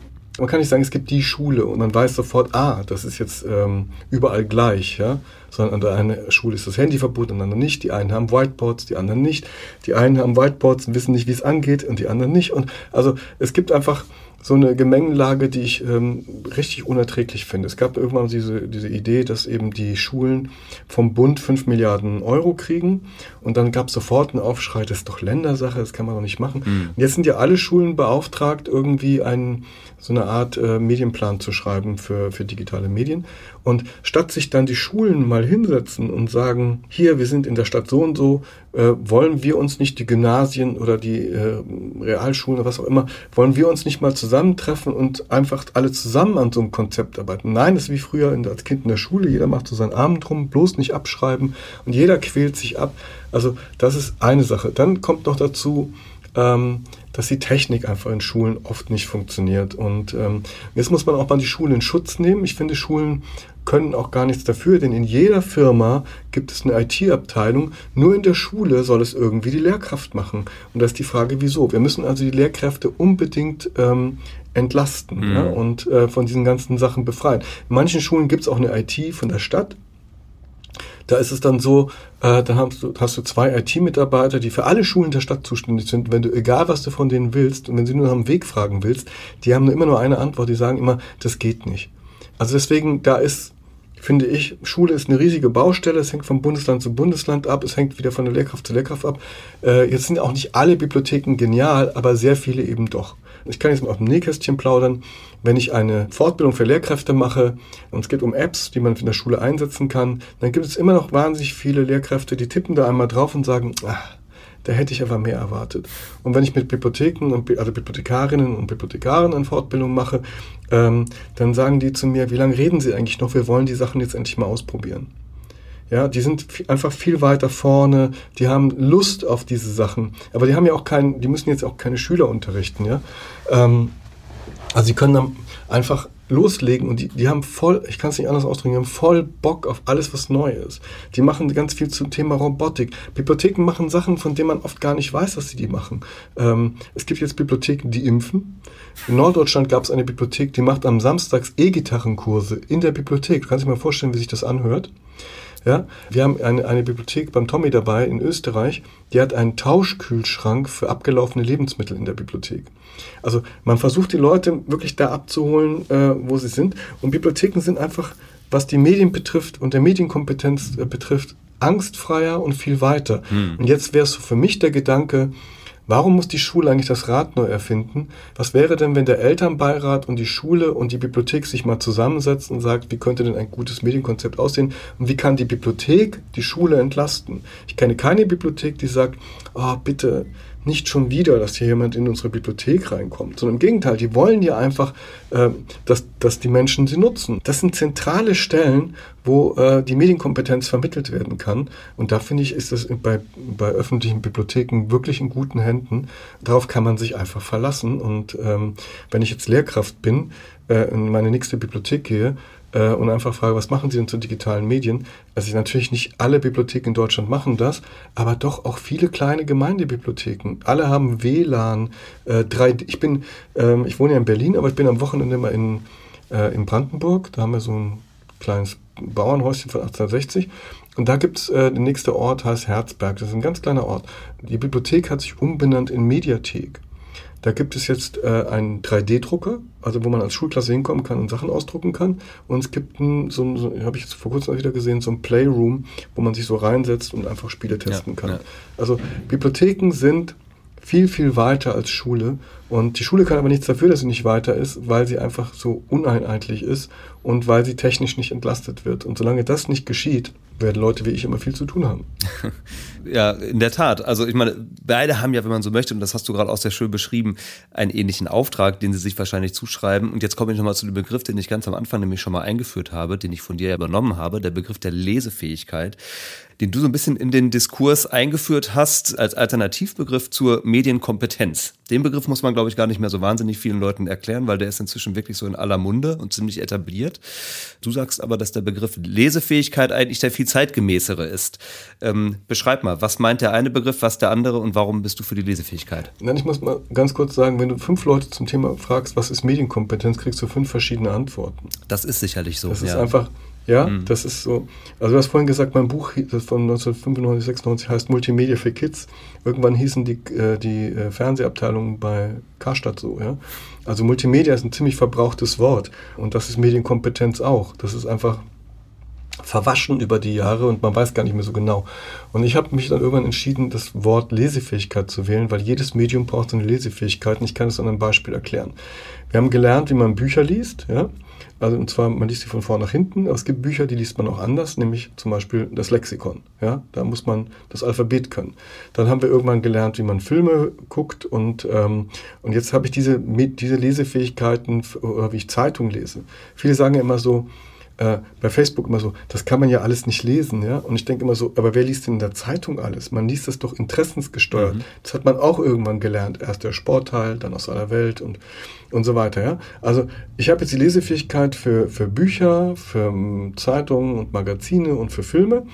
A: man kann nicht sagen, es gibt die Schule und man weiß sofort, ah, das ist jetzt ähm, überall gleich, ja. Sondern an der einen Schule ist das Handy verboten, an der anderen nicht. Die einen haben Whiteboards, die anderen nicht. Die einen haben Whiteboards und wissen nicht, wie es angeht und die anderen nicht. Und also es gibt einfach so eine Gemengenlage, die ich ähm, richtig unerträglich finde. Es gab irgendwann diese, diese Idee, dass eben die Schulen vom Bund 5 Milliarden Euro kriegen und dann gab es sofort einen Aufschrei, das ist doch Ländersache, das kann man doch nicht machen. Mhm. Und jetzt sind ja alle Schulen beauftragt, irgendwie einen, so eine Art äh, Medienplan zu schreiben für, für digitale Medien. Und statt sich dann die Schulen mal hinsetzen und sagen, hier, wir sind in der Stadt so und so, äh, wollen wir uns nicht die Gymnasien oder die äh, Realschulen oder was auch immer, wollen wir uns nicht mal zusammentreffen und einfach alle zusammen an so einem Konzept arbeiten? Nein, das ist wie früher als Kind in der Schule, jeder macht so seinen Abend drum, bloß nicht abschreiben und jeder quält sich ab. Also das ist eine Sache. Dann kommt noch dazu, ähm, dass die Technik einfach in Schulen oft nicht funktioniert. Und ähm, jetzt muss man auch mal die Schulen in Schutz nehmen. Ich finde, Schulen können auch gar nichts dafür, denn in jeder Firma gibt es eine IT-Abteilung. Nur in der Schule soll es irgendwie die Lehrkraft machen. Und da ist die Frage, wieso? Wir müssen also die Lehrkräfte unbedingt ähm, entlasten mhm. ja, und äh, von diesen ganzen Sachen befreien. In manchen Schulen gibt es auch eine IT von der Stadt. Da ist es dann so, äh, da hast du, hast du zwei IT-Mitarbeiter, die für alle Schulen der Stadt zuständig sind. Wenn du, egal was du von denen willst, und wenn sie nur nach dem Weg fragen willst, die haben immer nur eine Antwort, die sagen immer, das geht nicht. Also deswegen, da ist, finde ich, Schule ist eine riesige Baustelle. Es hängt vom Bundesland zu Bundesland ab. Es hängt wieder von der Lehrkraft zu Lehrkraft ab. Äh, jetzt sind auch nicht alle Bibliotheken genial, aber sehr viele eben doch. Ich kann jetzt mal auf dem Nähkästchen plaudern. Wenn ich eine Fortbildung für Lehrkräfte mache und es geht um Apps, die man in der Schule einsetzen kann, dann gibt es immer noch wahnsinnig viele Lehrkräfte, die tippen da einmal drauf und sagen, ach, da hätte ich einfach mehr erwartet. Und wenn ich mit Bibliotheken und also Bibliothekarinnen und Bibliothekaren eine Fortbildung mache, ähm, dann sagen die zu mir, wie lange reden Sie eigentlich noch? Wir wollen die Sachen jetzt endlich mal ausprobieren. Ja, die sind einfach viel weiter vorne, die haben Lust auf diese Sachen, aber die haben ja auch keinen, die müssen jetzt auch keine Schüler unterrichten, ja. Ähm, also sie können dann einfach loslegen und die, die haben voll, ich kann es nicht anders ausdrücken, die haben voll Bock auf alles, was neu ist. Die machen ganz viel zum Thema Robotik. Bibliotheken machen Sachen, von denen man oft gar nicht weiß, dass sie die machen. Ähm, es gibt jetzt Bibliotheken, die impfen. In Norddeutschland gab es eine Bibliothek, die macht am Samstags E-Gitarrenkurse in der Bibliothek. Du kannst dir mal vorstellen, wie sich das anhört. Ja, wir haben eine, eine Bibliothek beim Tommy dabei in Österreich, die hat einen Tauschkühlschrank für abgelaufene Lebensmittel in der Bibliothek. Also man versucht die Leute wirklich da abzuholen, äh, wo sie sind. Und Bibliotheken sind einfach, was die Medien betrifft und der Medienkompetenz äh, betrifft, angstfreier und viel weiter. Hm. Und jetzt wäre es für mich der Gedanke, Warum muss die Schule eigentlich das Rad neu erfinden? Was wäre denn, wenn der Elternbeirat und die Schule und die Bibliothek sich mal zusammensetzen und sagt, wie könnte denn ein gutes Medienkonzept aussehen und wie kann die Bibliothek die Schule entlasten? Ich kenne keine Bibliothek, die sagt, oh, bitte, nicht schon wieder, dass hier jemand in unsere Bibliothek reinkommt, sondern im Gegenteil, die wollen ja einfach, äh, dass, dass die Menschen sie nutzen. Das sind zentrale Stellen, wo äh, die Medienkompetenz vermittelt werden kann. Und da finde ich, ist das bei, bei öffentlichen Bibliotheken wirklich in guten Händen. Darauf kann man sich einfach verlassen. Und ähm, wenn ich jetzt Lehrkraft bin, äh, in meine nächste Bibliothek gehe, äh, und einfach frage, was machen Sie denn zu digitalen Medien? Also natürlich nicht alle Bibliotheken in Deutschland machen das, aber doch auch viele kleine Gemeindebibliotheken. Alle haben WLAN, äh, 3D. Ich bin, ähm, ich wohne ja in Berlin, aber ich bin am Wochenende immer in, äh, in Brandenburg. Da haben wir so ein kleines Bauernhäuschen von 1860. Und da gibt's äh, der nächste Ort heißt Herzberg. Das ist ein ganz kleiner Ort. Die Bibliothek hat sich umbenannt in Mediathek. Da gibt es jetzt äh, einen 3D-Drucker, also wo man als Schulklasse hinkommen kann und Sachen ausdrucken kann. Und es gibt ein, so, so habe ich jetzt vor kurzem wieder gesehen, so ein Playroom, wo man sich so reinsetzt und einfach Spiele testen ja, kann. Ja. Also Bibliotheken sind viel, viel weiter als Schule. Und die Schule kann aber nichts dafür, dass sie nicht weiter ist, weil sie einfach so uneinheitlich ist und weil sie technisch nicht entlastet wird. Und solange das nicht geschieht, werden Leute wie ich immer viel zu tun haben.
C: ja, in der Tat. Also ich meine, beide haben ja, wenn man so möchte, und das hast du gerade auch sehr schön beschrieben, einen ähnlichen Auftrag, den sie sich wahrscheinlich zuschreiben. Und jetzt komme ich nochmal zu dem Begriff, den ich ganz am Anfang nämlich schon mal eingeführt habe, den ich von dir ja übernommen habe, der Begriff der Lesefähigkeit den du so ein bisschen in den Diskurs eingeführt hast als Alternativbegriff zur Medienkompetenz. Den Begriff muss man, glaube ich, gar nicht mehr so wahnsinnig vielen Leuten erklären, weil der ist inzwischen wirklich so in aller Munde und ziemlich etabliert. Du sagst aber, dass der Begriff Lesefähigkeit eigentlich der viel zeitgemäßere ist. Ähm, beschreib mal, was meint der eine Begriff, was der andere und warum bist du für die Lesefähigkeit?
A: Nein, ich muss mal ganz kurz sagen, wenn du fünf Leute zum Thema fragst, was ist Medienkompetenz, kriegst du fünf verschiedene Antworten.
C: Das ist sicherlich so.
A: Das ja. ist einfach ja, mhm. das ist so. Also du hast vorhin gesagt, mein Buch von 1995, 96 heißt Multimedia für Kids. Irgendwann hießen die, äh, die äh, Fernsehabteilungen bei Karstadt so, ja. Also Multimedia ist ein ziemlich verbrauchtes Wort. Und das ist Medienkompetenz auch. Das ist einfach verwaschen über die Jahre und man weiß gar nicht mehr so genau. Und ich habe mich dann irgendwann entschieden, das Wort Lesefähigkeit zu wählen, weil jedes Medium braucht so eine Lesefähigkeit und ich kann es an einem Beispiel erklären. Wir haben gelernt, wie man Bücher liest, ja. Also und zwar, man liest sie von vorn nach hinten, aber es gibt Bücher, die liest man auch anders, nämlich zum Beispiel das Lexikon. Ja? Da muss man das Alphabet können. Dann haben wir irgendwann gelernt, wie man Filme guckt und, ähm, und jetzt habe ich diese, diese Lesefähigkeiten, oder wie ich Zeitung lese. Viele sagen ja immer so, äh, bei Facebook immer so, das kann man ja alles nicht lesen, ja. Und ich denke immer so, aber wer liest denn in der Zeitung alles? Man liest das doch interessensgesteuert. Mhm. Das hat man auch irgendwann gelernt. Erst der Sportteil, dann aus aller Welt und, und so weiter, ja. Also ich habe jetzt die Lesefähigkeit für, für Bücher, für um, Zeitungen und Magazine und für Filme.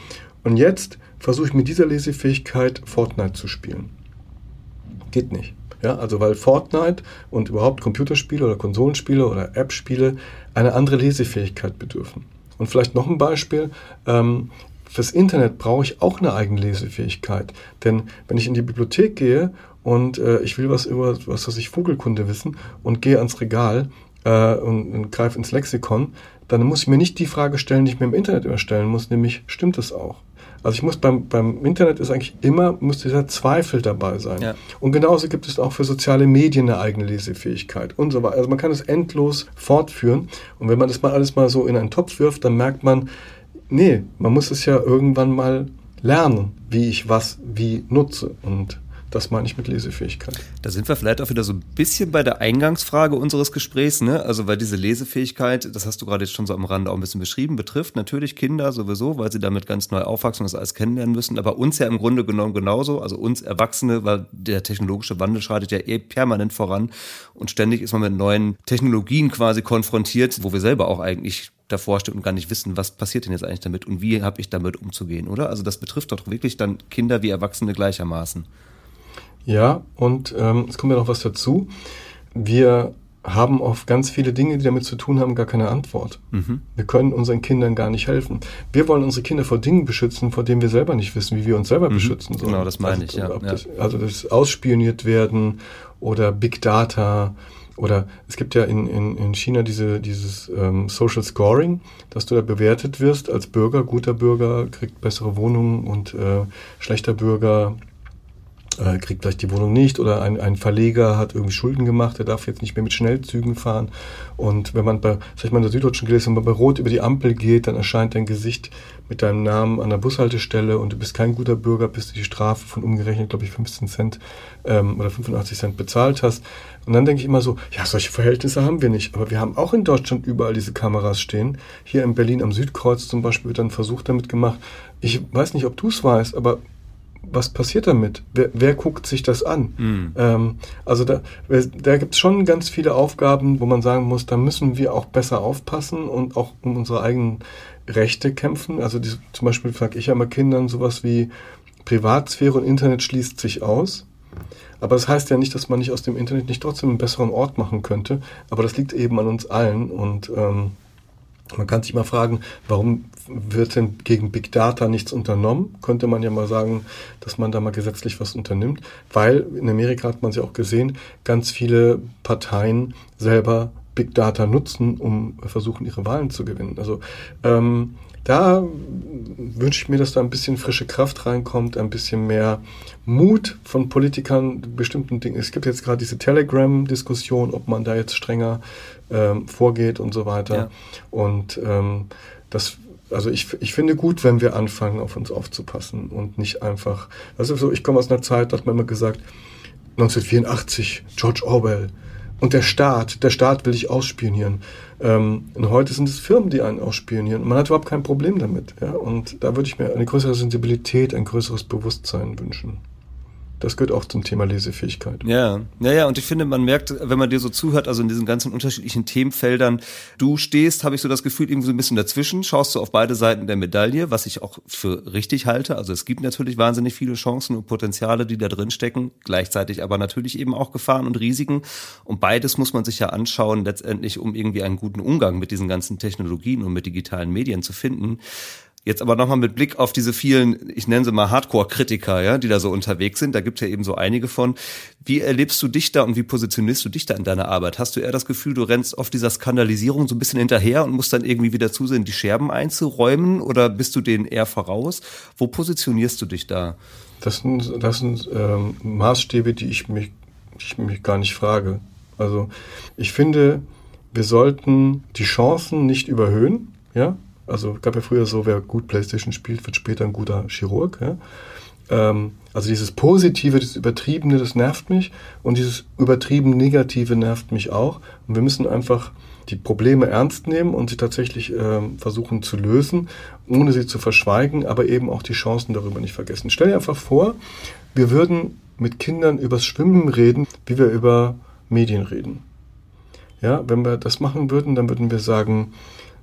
A: Und jetzt versuche ich mit dieser Lesefähigkeit Fortnite zu spielen. Geht nicht. Ja, also weil Fortnite und überhaupt Computerspiele oder Konsolenspiele oder App-Spiele eine andere Lesefähigkeit bedürfen. Und vielleicht noch ein Beispiel. Ähm, fürs Internet brauche ich auch eine eigene Lesefähigkeit. Denn wenn ich in die Bibliothek gehe und äh, ich will was über, was weiß ich, Vogelkunde wissen und gehe ans Regal äh, und, und greife ins Lexikon, dann muss ich mir nicht die Frage stellen, die ich mir im Internet immer stellen muss, nämlich, stimmt das auch? Also ich muss beim, beim Internet ist eigentlich immer, muss dieser Zweifel dabei sein. Ja. Und genauso gibt es auch für soziale Medien eine eigene Lesefähigkeit und so weiter. Also man kann es endlos fortführen. Und wenn man das mal alles mal so in einen Topf wirft, dann merkt man, nee, man muss es ja irgendwann mal lernen, wie ich was wie nutze. Und das meine ich mit Lesefähigkeit.
C: Da sind wir vielleicht auch wieder so ein bisschen bei der Eingangsfrage unseres Gesprächs, ne? Also weil diese Lesefähigkeit, das hast du gerade jetzt schon so am Rande auch ein bisschen beschrieben, betrifft natürlich Kinder sowieso, weil sie damit ganz neu aufwachsen und das alles kennenlernen müssen, aber uns ja im Grunde genommen genauso, also uns Erwachsene, weil der technologische Wandel schreitet ja eh permanent voran und ständig ist man mit neuen Technologien quasi konfrontiert, wo wir selber auch eigentlich davor stehen und gar nicht wissen, was passiert denn jetzt eigentlich damit und wie habe ich damit umzugehen, oder? Also das betrifft doch wirklich dann Kinder wie Erwachsene gleichermaßen.
A: Ja, und ähm, es kommt ja noch was dazu. Wir haben auf ganz viele Dinge, die damit zu tun haben, gar keine Antwort. Mhm. Wir können unseren Kindern gar nicht helfen. Wir wollen unsere Kinder vor Dingen beschützen, vor denen wir selber nicht wissen, wie wir uns selber mhm. beschützen sollen.
C: Genau, das meine
A: also,
C: ich, ja.
A: Das, also das Ausspioniert werden oder Big Data oder es gibt ja in, in, in China diese, dieses ähm, Social Scoring, dass du da bewertet wirst als Bürger, guter Bürger kriegt bessere Wohnungen und äh, schlechter Bürger äh, kriegt vielleicht die Wohnung nicht oder ein, ein Verleger hat irgendwie Schulden gemacht, der darf jetzt nicht mehr mit Schnellzügen fahren. Und wenn man bei, sag ich mal in der Süddeutschen gelesen, wenn man bei Rot über die Ampel geht, dann erscheint dein Gesicht mit deinem Namen an der Bushaltestelle und du bist kein guter Bürger, bis du die Strafe von umgerechnet, glaube ich, 15 Cent ähm, oder 85 Cent bezahlt hast. Und dann denke ich immer so, ja, solche Verhältnisse haben wir nicht. Aber wir haben auch in Deutschland überall diese Kameras stehen. Hier in Berlin am Südkreuz zum Beispiel wird dann ein Versuch damit gemacht. Ich weiß nicht, ob du es weißt, aber was passiert damit? Wer, wer guckt sich das an? Mhm. Ähm, also da, da gibt es schon ganz viele Aufgaben, wo man sagen muss, da müssen wir auch besser aufpassen und auch um unsere eigenen Rechte kämpfen. Also die, zum Beispiel frage ich ja mal Kindern sowas wie Privatsphäre und Internet schließt sich aus. Aber das heißt ja nicht, dass man nicht aus dem Internet nicht trotzdem einen besseren Ort machen könnte. Aber das liegt eben an uns allen und ähm, Man kann sich mal fragen, warum wird denn gegen Big Data nichts unternommen? Könnte man ja mal sagen, dass man da mal gesetzlich was unternimmt, weil in Amerika hat man sie auch gesehen, ganz viele Parteien selber Big Data nutzen, um versuchen, ihre Wahlen zu gewinnen. Also ähm, da wünsche ich mir, dass da ein bisschen frische Kraft reinkommt, ein bisschen mehr Mut von Politikern, bestimmten Dingen. Es gibt jetzt gerade diese Telegram-Diskussion, ob man da jetzt strenger ähm, vorgeht und so weiter. Ja. Und ähm, das, also ich, ich finde gut, wenn wir anfangen, auf uns aufzupassen und nicht einfach, also so, ich komme aus einer Zeit, da hat man immer gesagt, 1984, George Orwell, und der Staat, der Staat will dich ausspionieren. Ähm, und heute sind es Firmen, die einen ausspionieren. Und man hat überhaupt kein Problem damit. Ja? Und da würde ich mir eine größere Sensibilität, ein größeres Bewusstsein wünschen. Das gehört auch zum Thema Lesefähigkeit.
C: Ja, ja, ja. Und ich finde, man merkt, wenn man dir so zuhört, also in diesen ganzen unterschiedlichen Themenfeldern, du stehst, habe ich so das Gefühl, irgendwie so ein bisschen dazwischen, schaust du auf beide Seiten der Medaille, was ich auch für richtig halte. Also es gibt natürlich wahnsinnig viele Chancen und Potenziale, die da drin stecken, gleichzeitig aber natürlich eben auch Gefahren und Risiken. Und beides muss man sich ja anschauen, letztendlich, um irgendwie einen guten Umgang mit diesen ganzen Technologien und mit digitalen Medien zu finden. Jetzt aber nochmal mit Blick auf diese vielen, ich nenne sie mal Hardcore-Kritiker, ja, die da so unterwegs sind. Da gibt ja eben so einige von. Wie erlebst du dich da und wie positionierst du dich da in deiner Arbeit? Hast du eher das Gefühl, du rennst auf dieser Skandalisierung so ein bisschen hinterher und musst dann irgendwie wieder zusehen, die Scherben einzuräumen oder bist du denen eher voraus? Wo positionierst du dich da?
A: Das sind, das sind ähm, Maßstäbe, die ich mich, ich mich gar nicht frage. Also ich finde, wir sollten die Chancen nicht überhöhen, ja, also gab ja früher so, wer gut Playstation spielt, wird später ein guter Chirurg. Ja? Ähm, also dieses Positive, das Übertriebene, das nervt mich und dieses übertrieben Negative nervt mich auch. Und wir müssen einfach die Probleme ernst nehmen und sie tatsächlich ähm, versuchen zu lösen, ohne sie zu verschweigen, aber eben auch die Chancen darüber nicht vergessen. Stell dir einfach vor, wir würden mit Kindern übers Schwimmen reden, wie wir über Medien reden. Ja, wenn wir das machen würden, dann würden wir sagen,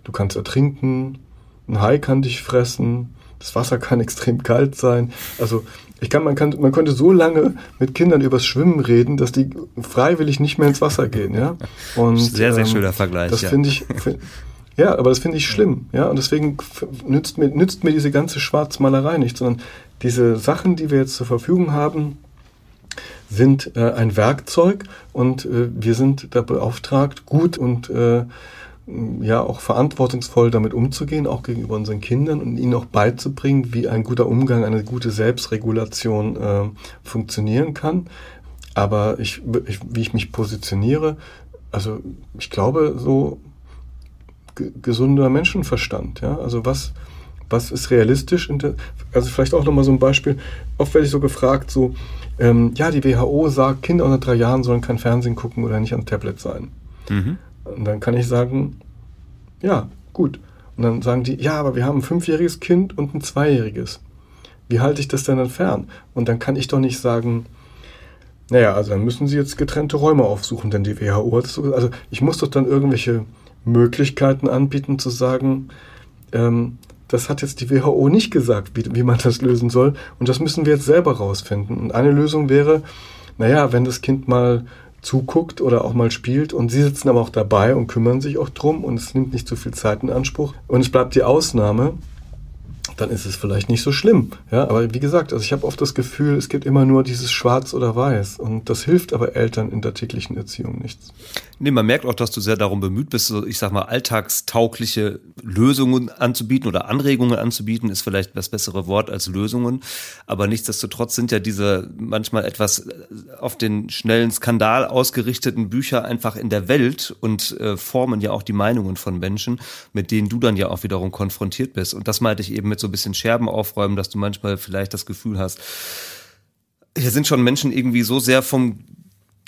A: du kannst ertrinken, ein Hai kann dich fressen, das Wasser kann extrem kalt sein. Also ich kann, man, kann, man könnte so lange mit Kindern übers Schwimmen reden, dass die freiwillig nicht mehr ins Wasser gehen. Ja?
C: Und, sehr, sehr ähm, schöner Vergleich.
A: Das ja. finde ich, find, ja, aber das finde ich schlimm. Ja? Und deswegen nützt mir, nützt mir diese ganze Schwarzmalerei nicht, sondern diese Sachen, die wir jetzt zur Verfügung haben, sind äh, ein Werkzeug und äh, wir sind da beauftragt, gut und äh, ja auch verantwortungsvoll damit umzugehen, auch gegenüber unseren Kindern und ihnen auch beizubringen, wie ein guter Umgang, eine gute Selbstregulation äh, funktionieren kann. Aber ich, ich, wie ich mich positioniere, also ich glaube so gesunder Menschenverstand, ja, also was was ist realistisch? Also vielleicht auch nochmal so ein Beispiel. Oft werde ich so gefragt, so, ähm, ja, die WHO sagt, Kinder unter drei Jahren sollen kein Fernsehen gucken oder nicht am Tablet sein. Mhm. Und dann kann ich sagen, ja, gut. Und dann sagen die, ja, aber wir haben ein fünfjähriges Kind und ein zweijähriges. Wie halte ich das denn dann fern? Und dann kann ich doch nicht sagen, naja, also dann müssen sie jetzt getrennte Räume aufsuchen, denn die WHO hat es so. Also ich muss doch dann irgendwelche Möglichkeiten anbieten zu sagen, ähm, das hat jetzt die WHO nicht gesagt, wie, wie man das lösen soll. Und das müssen wir jetzt selber rausfinden. Und eine Lösung wäre, naja, wenn das Kind mal zuguckt oder auch mal spielt und sie sitzen aber auch dabei und kümmern sich auch drum und es nimmt nicht so viel Zeit in Anspruch und es bleibt die Ausnahme, dann ist es vielleicht nicht so schlimm. Ja, aber wie gesagt, also ich habe oft das Gefühl, es gibt immer nur dieses Schwarz oder Weiß und das hilft aber Eltern in der täglichen Erziehung nichts.
C: Nee, man merkt auch, dass du sehr darum bemüht bist, so, ich sag mal, alltagstaugliche Lösungen anzubieten oder Anregungen anzubieten, ist vielleicht das bessere Wort als Lösungen. Aber nichtsdestotrotz sind ja diese manchmal etwas auf den schnellen Skandal ausgerichteten Bücher einfach in der Welt und äh, formen ja auch die Meinungen von Menschen, mit denen du dann ja auch wiederum konfrontiert bist. Und das meinte ich eben mit so ein bisschen Scherben aufräumen, dass du manchmal vielleicht das Gefühl hast, hier sind schon Menschen irgendwie so sehr vom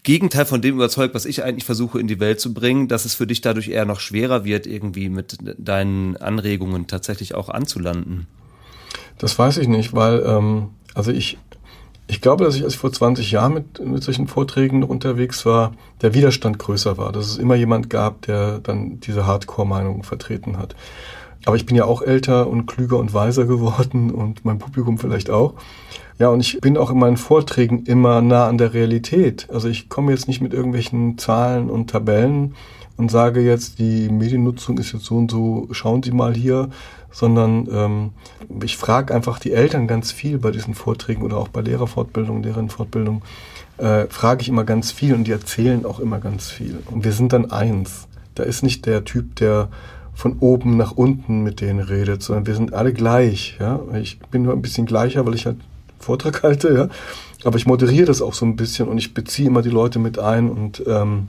C: Gegenteil von dem überzeugt, was ich eigentlich versuche in die Welt zu bringen, dass es für dich dadurch eher noch schwerer wird, irgendwie mit deinen Anregungen tatsächlich auch anzulanden?
A: Das weiß ich nicht, weil ähm, also ich ich glaube, dass ich als ich vor 20 Jahren mit, mit solchen Vorträgen unterwegs war, der Widerstand größer war, dass es immer jemand gab, der dann diese Hardcore-Meinung vertreten hat. Aber ich bin ja auch älter und klüger und weiser geworden und mein Publikum vielleicht auch. Ja, und ich bin auch in meinen Vorträgen immer nah an der Realität. Also ich komme jetzt nicht mit irgendwelchen Zahlen und Tabellen und sage jetzt, die Mediennutzung ist jetzt so und so, schauen Sie mal hier, sondern ähm, ich frage einfach die Eltern ganz viel bei diesen Vorträgen oder auch bei Lehrerfortbildung, Lehrerinnenfortbildung, äh, frage ich immer ganz viel und die erzählen auch immer ganz viel. Und wir sind dann eins. Da ist nicht der Typ, der von oben nach unten mit denen redet, sondern wir sind alle gleich. Ja? Ich bin nur ein bisschen gleicher, weil ich halt Vortrag halte, ja. Aber ich moderiere das auch so ein bisschen und ich beziehe immer die Leute mit ein und ähm,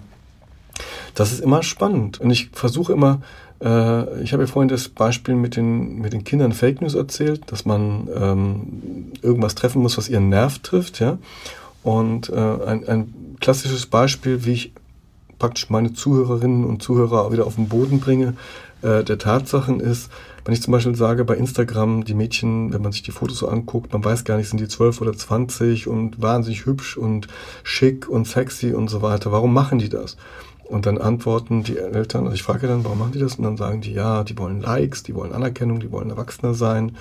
A: das ist immer spannend. Und ich versuche immer, äh, ich habe ja vorhin das Beispiel mit den, mit den Kindern Fake News erzählt, dass man ähm, irgendwas treffen muss, was ihren Nerv trifft, ja. Und äh, ein, ein klassisches Beispiel, wie ich praktisch meine Zuhörerinnen und Zuhörer wieder auf den Boden bringe, äh, der Tatsachen ist, wenn ich zum Beispiel sage, bei Instagram, die Mädchen, wenn man sich die Fotos so anguckt, man weiß gar nicht, sind die 12 oder 20 und wahnsinnig hübsch und schick und sexy und so weiter. Warum machen die das? Und dann antworten die Eltern, also ich frage dann, warum machen die das? Und dann sagen die, ja, die wollen Likes, die wollen Anerkennung, die wollen Erwachsener sein,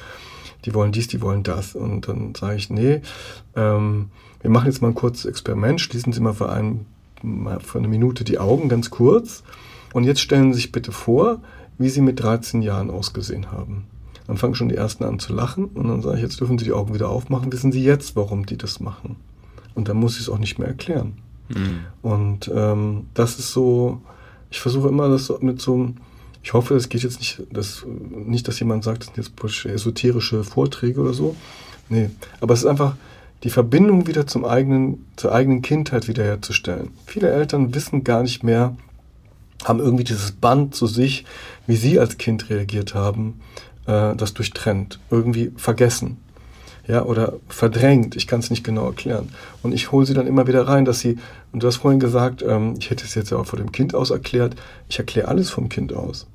A: die wollen dies, die wollen das. Und dann sage ich, nee, ähm, wir machen jetzt mal ein kurzes Experiment, schließen Sie mal für, ein, mal für eine Minute die Augen, ganz kurz. Und jetzt stellen Sie sich bitte vor, wie Sie mit 13 Jahren ausgesehen haben. Dann fangen schon die Ersten an zu lachen und dann sage ich, jetzt dürfen Sie die Augen wieder aufmachen. Wissen Sie jetzt, warum die das machen? Und dann muss ich es auch nicht mehr erklären. Mhm. Und ähm, das ist so, ich versuche immer das mit so einem, ich hoffe, es geht jetzt nicht, dass, nicht, dass jemand sagt, das sind jetzt esoterische Vorträge oder so. Nee, aber es ist einfach die Verbindung wieder zum eigenen, zur eigenen Kindheit wiederherzustellen. Viele Eltern wissen gar nicht mehr, haben irgendwie dieses Band zu sich, wie sie als Kind reagiert haben, äh, das durchtrennt, irgendwie vergessen. Ja, oder verdrängt, ich kann es nicht genau erklären. Und ich hole sie dann immer wieder rein, dass sie, und du hast vorhin gesagt, ähm, ich hätte es jetzt auch vor dem Kind aus erklärt, ich erkläre alles vom Kind aus.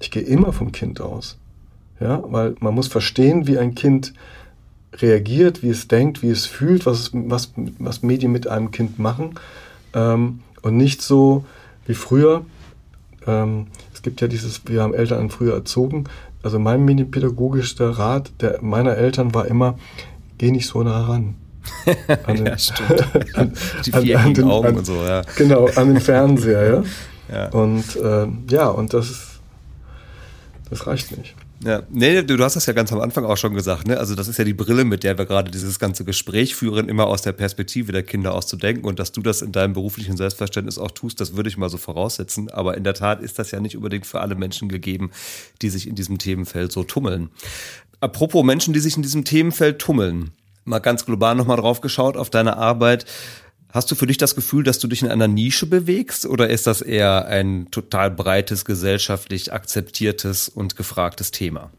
A: Ich gehe immer vom Kind aus. Ja, weil man muss verstehen, wie ein Kind reagiert, wie es denkt, wie es fühlt, was, was, was Medien mit einem Kind machen. Ähm, und nicht so wie früher, ähm, es gibt ja dieses, wir haben Eltern früher erzogen. Also mein medienpädagogischer Rat der, meiner Eltern war immer, geh nicht so nah ran.
C: An den, ja, stimmt. An, Die viereckigen den, Augen und so, ja.
A: Genau, an den Fernseher, ja. ja. Und äh, ja, und das das reicht nicht.
C: Ja, nee, du, hast das ja ganz am Anfang auch schon gesagt, ne? Also das ist ja die Brille, mit der wir gerade dieses ganze Gespräch führen, immer aus der Perspektive der Kinder auszudenken und dass du das in deinem beruflichen Selbstverständnis auch tust, das würde ich mal so voraussetzen. Aber in der Tat ist das ja nicht unbedingt für alle Menschen gegeben, die sich in diesem Themenfeld so tummeln. Apropos Menschen, die sich in diesem Themenfeld tummeln, mal ganz global nochmal drauf geschaut auf deine Arbeit. Hast du für dich das Gefühl, dass du dich in einer Nische bewegst oder ist das eher ein total breites, gesellschaftlich akzeptiertes und gefragtes Thema?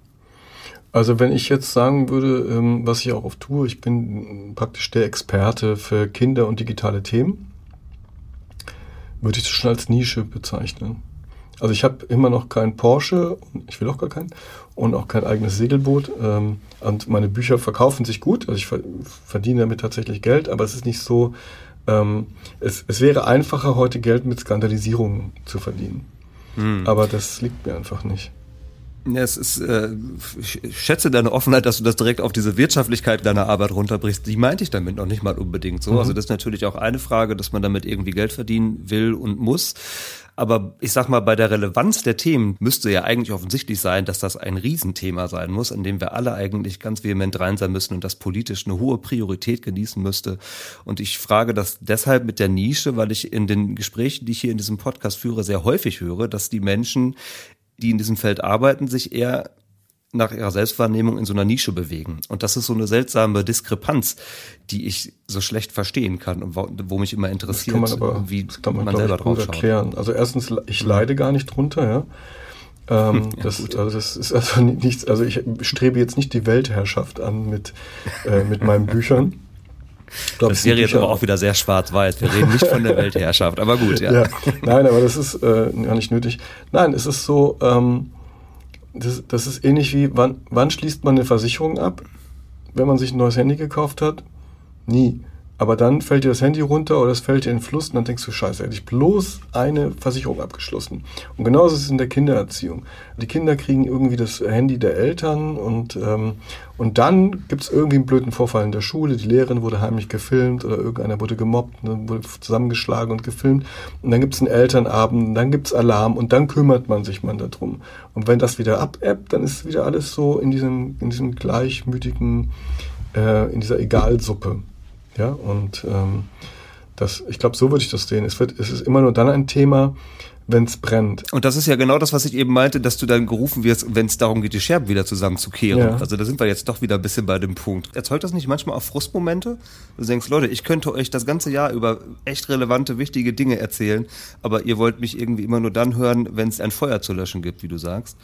A: Also wenn ich jetzt sagen würde, ähm, was ich auch oft tue, ich bin praktisch der Experte für Kinder und digitale Themen, würde ich das schon als Nische bezeichnen. Also ich habe immer noch keinen Porsche, ich will auch gar keinen, und auch kein eigenes Segelboot. Ähm, und meine Bücher verkaufen sich gut, also ich verdiene damit tatsächlich Geld, aber es ist nicht so, ähm, es, es wäre einfacher, heute Geld mit Skandalisierung zu verdienen. Hm. Aber das liegt mir einfach nicht.
C: Ja, es ist, äh, ich schätze deine Offenheit, dass du das direkt auf diese Wirtschaftlichkeit deiner Arbeit runterbrichst. Die meinte ich damit noch nicht mal unbedingt so. Mhm. Also das ist natürlich auch eine Frage, dass man damit irgendwie Geld verdienen will und muss. Aber ich sag mal, bei der Relevanz der Themen müsste ja eigentlich offensichtlich sein, dass das ein Riesenthema sein muss, in dem wir alle eigentlich ganz vehement rein sein müssen und das politisch eine hohe Priorität genießen müsste. Und ich frage das deshalb mit der Nische, weil ich in den Gesprächen, die ich hier in diesem Podcast führe, sehr häufig höre, dass die Menschen, die in diesem Feld arbeiten, sich eher nach ihrer Selbstwahrnehmung in so einer Nische bewegen. Und das ist so eine seltsame Diskrepanz, die ich so schlecht verstehen kann und wo, wo mich immer interessiert,
A: das kann man aber, wie das kann man, man selber drauf schaut. erklären. Also erstens, ich leide gar nicht drunter, ja. Ähm, ja, das, also das ist also nichts, also ich strebe jetzt nicht die Weltherrschaft an mit, äh, mit meinen Büchern.
C: Glaub, das wäre jetzt aber auch wieder sehr schwarz-weiß. Wir reden nicht von der Weltherrschaft, aber gut, ja. ja.
A: Nein, aber das ist äh, gar nicht nötig. Nein, es ist so, ähm, das, das ist ähnlich wie, wann, wann schließt man eine Versicherung ab, wenn man sich ein neues Handy gekauft hat? Nie. Aber dann fällt dir das Handy runter oder es fällt dir in den Fluss und dann denkst du, scheiße, hätte ich bloß eine Versicherung abgeschlossen. Und genauso ist es in der Kindererziehung. Die Kinder kriegen irgendwie das Handy der Eltern und, ähm, und dann gibt es irgendwie einen blöden Vorfall in der Schule. Die Lehrerin wurde heimlich gefilmt oder irgendeiner wurde gemobbt, dann wurde zusammengeschlagen und gefilmt. Und dann gibt es einen Elternabend, dann gibt es Alarm und dann kümmert man sich mal darum. Und wenn das wieder abebbt, dann ist wieder alles so in diesem, in diesem gleichmütigen, äh, in dieser Egalsuppe. Ja, und ähm, das, ich glaube, so würde ich das sehen. Es, wird, es ist immer nur dann ein Thema, wenn es brennt.
C: Und das ist ja genau das, was ich eben meinte, dass du dann gerufen wirst, wenn es darum geht, die Scherben wieder zusammenzukehren. Ja. Also da sind wir jetzt doch wieder ein bisschen bei dem Punkt. Erzeugt das nicht manchmal auch Frustmomente? Du denkst, Leute, ich könnte euch das ganze Jahr über echt relevante, wichtige Dinge erzählen, aber ihr wollt mich irgendwie immer nur dann hören, wenn es ein Feuer zu löschen gibt, wie du sagst.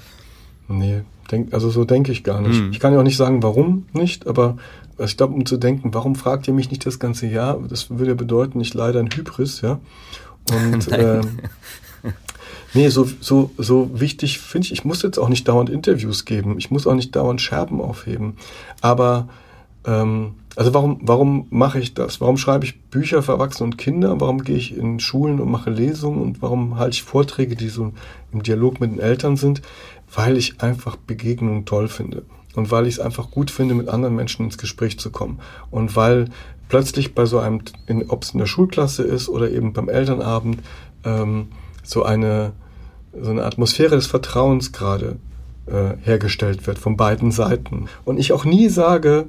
A: Nee, denk, also so denke ich gar nicht. Hm. Ich kann ja auch nicht sagen, warum nicht, aber also ich glaube, um zu denken, warum fragt ihr mich nicht das ganze Jahr, das würde ja bedeuten, ich leider ein Hybris, ja. Und äh, nee, so, so, so wichtig finde ich, ich muss jetzt auch nicht dauernd Interviews geben, ich muss auch nicht dauernd Scherben aufheben. Aber ähm, also warum, warum mache ich das? Warum schreibe ich Bücher für Erwachsene und Kinder? Warum gehe ich in Schulen und mache Lesungen? Und warum halte ich Vorträge, die so im Dialog mit den Eltern sind? Weil ich einfach Begegnungen toll finde und weil ich es einfach gut finde, mit anderen Menschen ins Gespräch zu kommen. Und weil plötzlich bei so einem, ob es in der Schulklasse ist oder eben beim Elternabend, ähm, so eine so eine Atmosphäre des Vertrauens gerade äh, hergestellt wird von beiden Seiten. Und ich auch nie sage,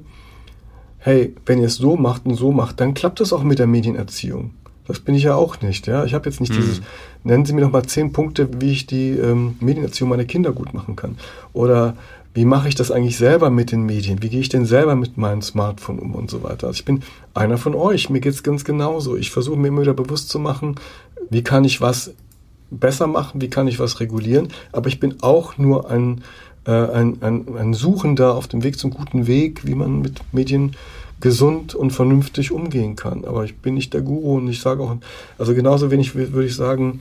A: hey, wenn ihr es so macht und so macht, dann klappt es auch mit der Medienerziehung. Das bin ich ja auch nicht. Ja, ich habe jetzt nicht hm. dieses. Nennen Sie mir noch mal zehn Punkte, wie ich die ähm, Medienerziehung meiner Kinder gut machen kann. Oder wie mache ich das eigentlich selber mit den Medien? Wie gehe ich denn selber mit meinem Smartphone um und so weiter? Also ich bin einer von euch, mir geht's ganz genauso. Ich versuche mir immer wieder bewusst zu machen, wie kann ich was besser machen, wie kann ich was regulieren, aber ich bin auch nur ein, äh, ein, ein, ein Suchender auf dem Weg zum guten Weg, wie man mit Medien gesund und vernünftig umgehen kann. Aber ich bin nicht der Guru und ich sage auch, also genauso wenig würde ich sagen,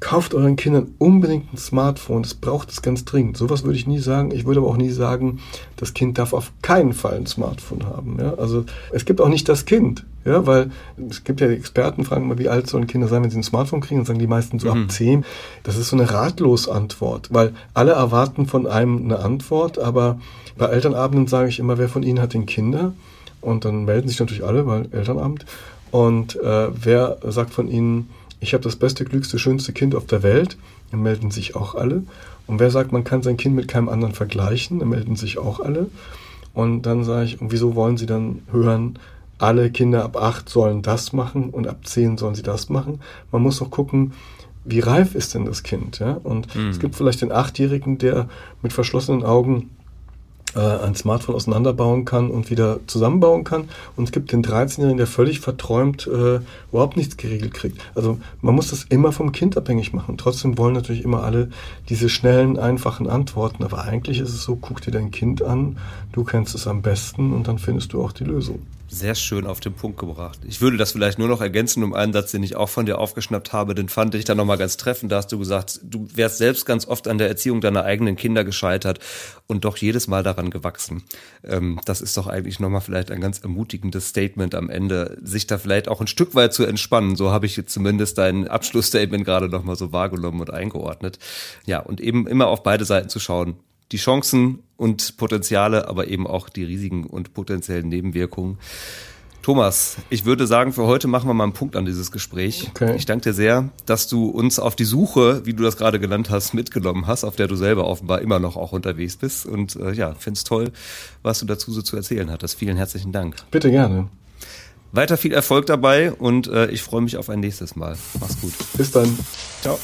A: kauft euren Kindern unbedingt ein Smartphone. Das braucht es ganz dringend. Sowas würde ich nie sagen. Ich würde aber auch nie sagen, das Kind darf auf keinen Fall ein Smartphone haben. Ja? Also es gibt auch nicht das Kind. Ja, weil es gibt ja die Experten, fragen mal, wie alt sollen Kinder sein, wenn sie ein Smartphone kriegen? Und sagen die meisten so mhm. ab zehn. Das ist so eine ratlos Antwort, weil alle erwarten von einem eine Antwort, aber bei Elternabenden sage ich immer, wer von ihnen hat den Kinder? Und dann melden sich natürlich alle, weil Elternabend. Und äh, wer sagt von ihnen, ich habe das beste, glückste, schönste Kind auf der Welt, dann melden sich auch alle. Und wer sagt, man kann sein Kind mit keinem anderen vergleichen, dann melden sich auch alle. Und dann sage ich, und wieso wollen Sie dann hören, alle Kinder ab acht sollen das machen und ab zehn sollen sie das machen? Man muss doch gucken, wie reif ist denn das Kind? Ja? Und mhm. es gibt vielleicht den Achtjährigen, der mit verschlossenen Augen ein Smartphone auseinanderbauen kann und wieder zusammenbauen kann. Und es gibt den 13-Jährigen, der völlig verträumt äh, überhaupt nichts geregelt kriegt. Also man muss das immer vom Kind abhängig machen. Trotzdem wollen natürlich immer alle diese schnellen, einfachen Antworten. Aber eigentlich ist es so, guck dir dein Kind an, du kennst es am besten und dann findest du auch die Lösung
C: sehr schön auf den Punkt gebracht. Ich würde das vielleicht nur noch ergänzen um einen Satz, den ich auch von dir aufgeschnappt habe, den fand ich dann nochmal ganz treffend. Da hast du gesagt, du wärst selbst ganz oft an der Erziehung deiner eigenen Kinder gescheitert und doch jedes Mal daran gewachsen. Ähm, das ist doch eigentlich nochmal vielleicht ein ganz ermutigendes Statement am Ende, sich da vielleicht auch ein Stück weit zu entspannen. So habe ich jetzt zumindest dein Abschlussstatement gerade nochmal so wahrgenommen und eingeordnet. Ja, und eben immer auf beide Seiten zu schauen die Chancen und Potenziale, aber eben auch die Risiken und potenziellen Nebenwirkungen. Thomas, ich würde sagen, für heute machen wir mal einen Punkt an dieses Gespräch. Okay. Ich danke dir sehr, dass du uns auf die Suche, wie du das gerade genannt hast, mitgenommen hast, auf der du selber offenbar immer noch auch unterwegs bist. Und äh, ja, finde es toll, was du dazu so zu erzählen hattest. Vielen herzlichen Dank.
A: Bitte gerne.
C: Weiter viel Erfolg dabei und äh, ich freue mich auf ein nächstes Mal. Mach's gut.
A: Bis dann.
C: Ciao.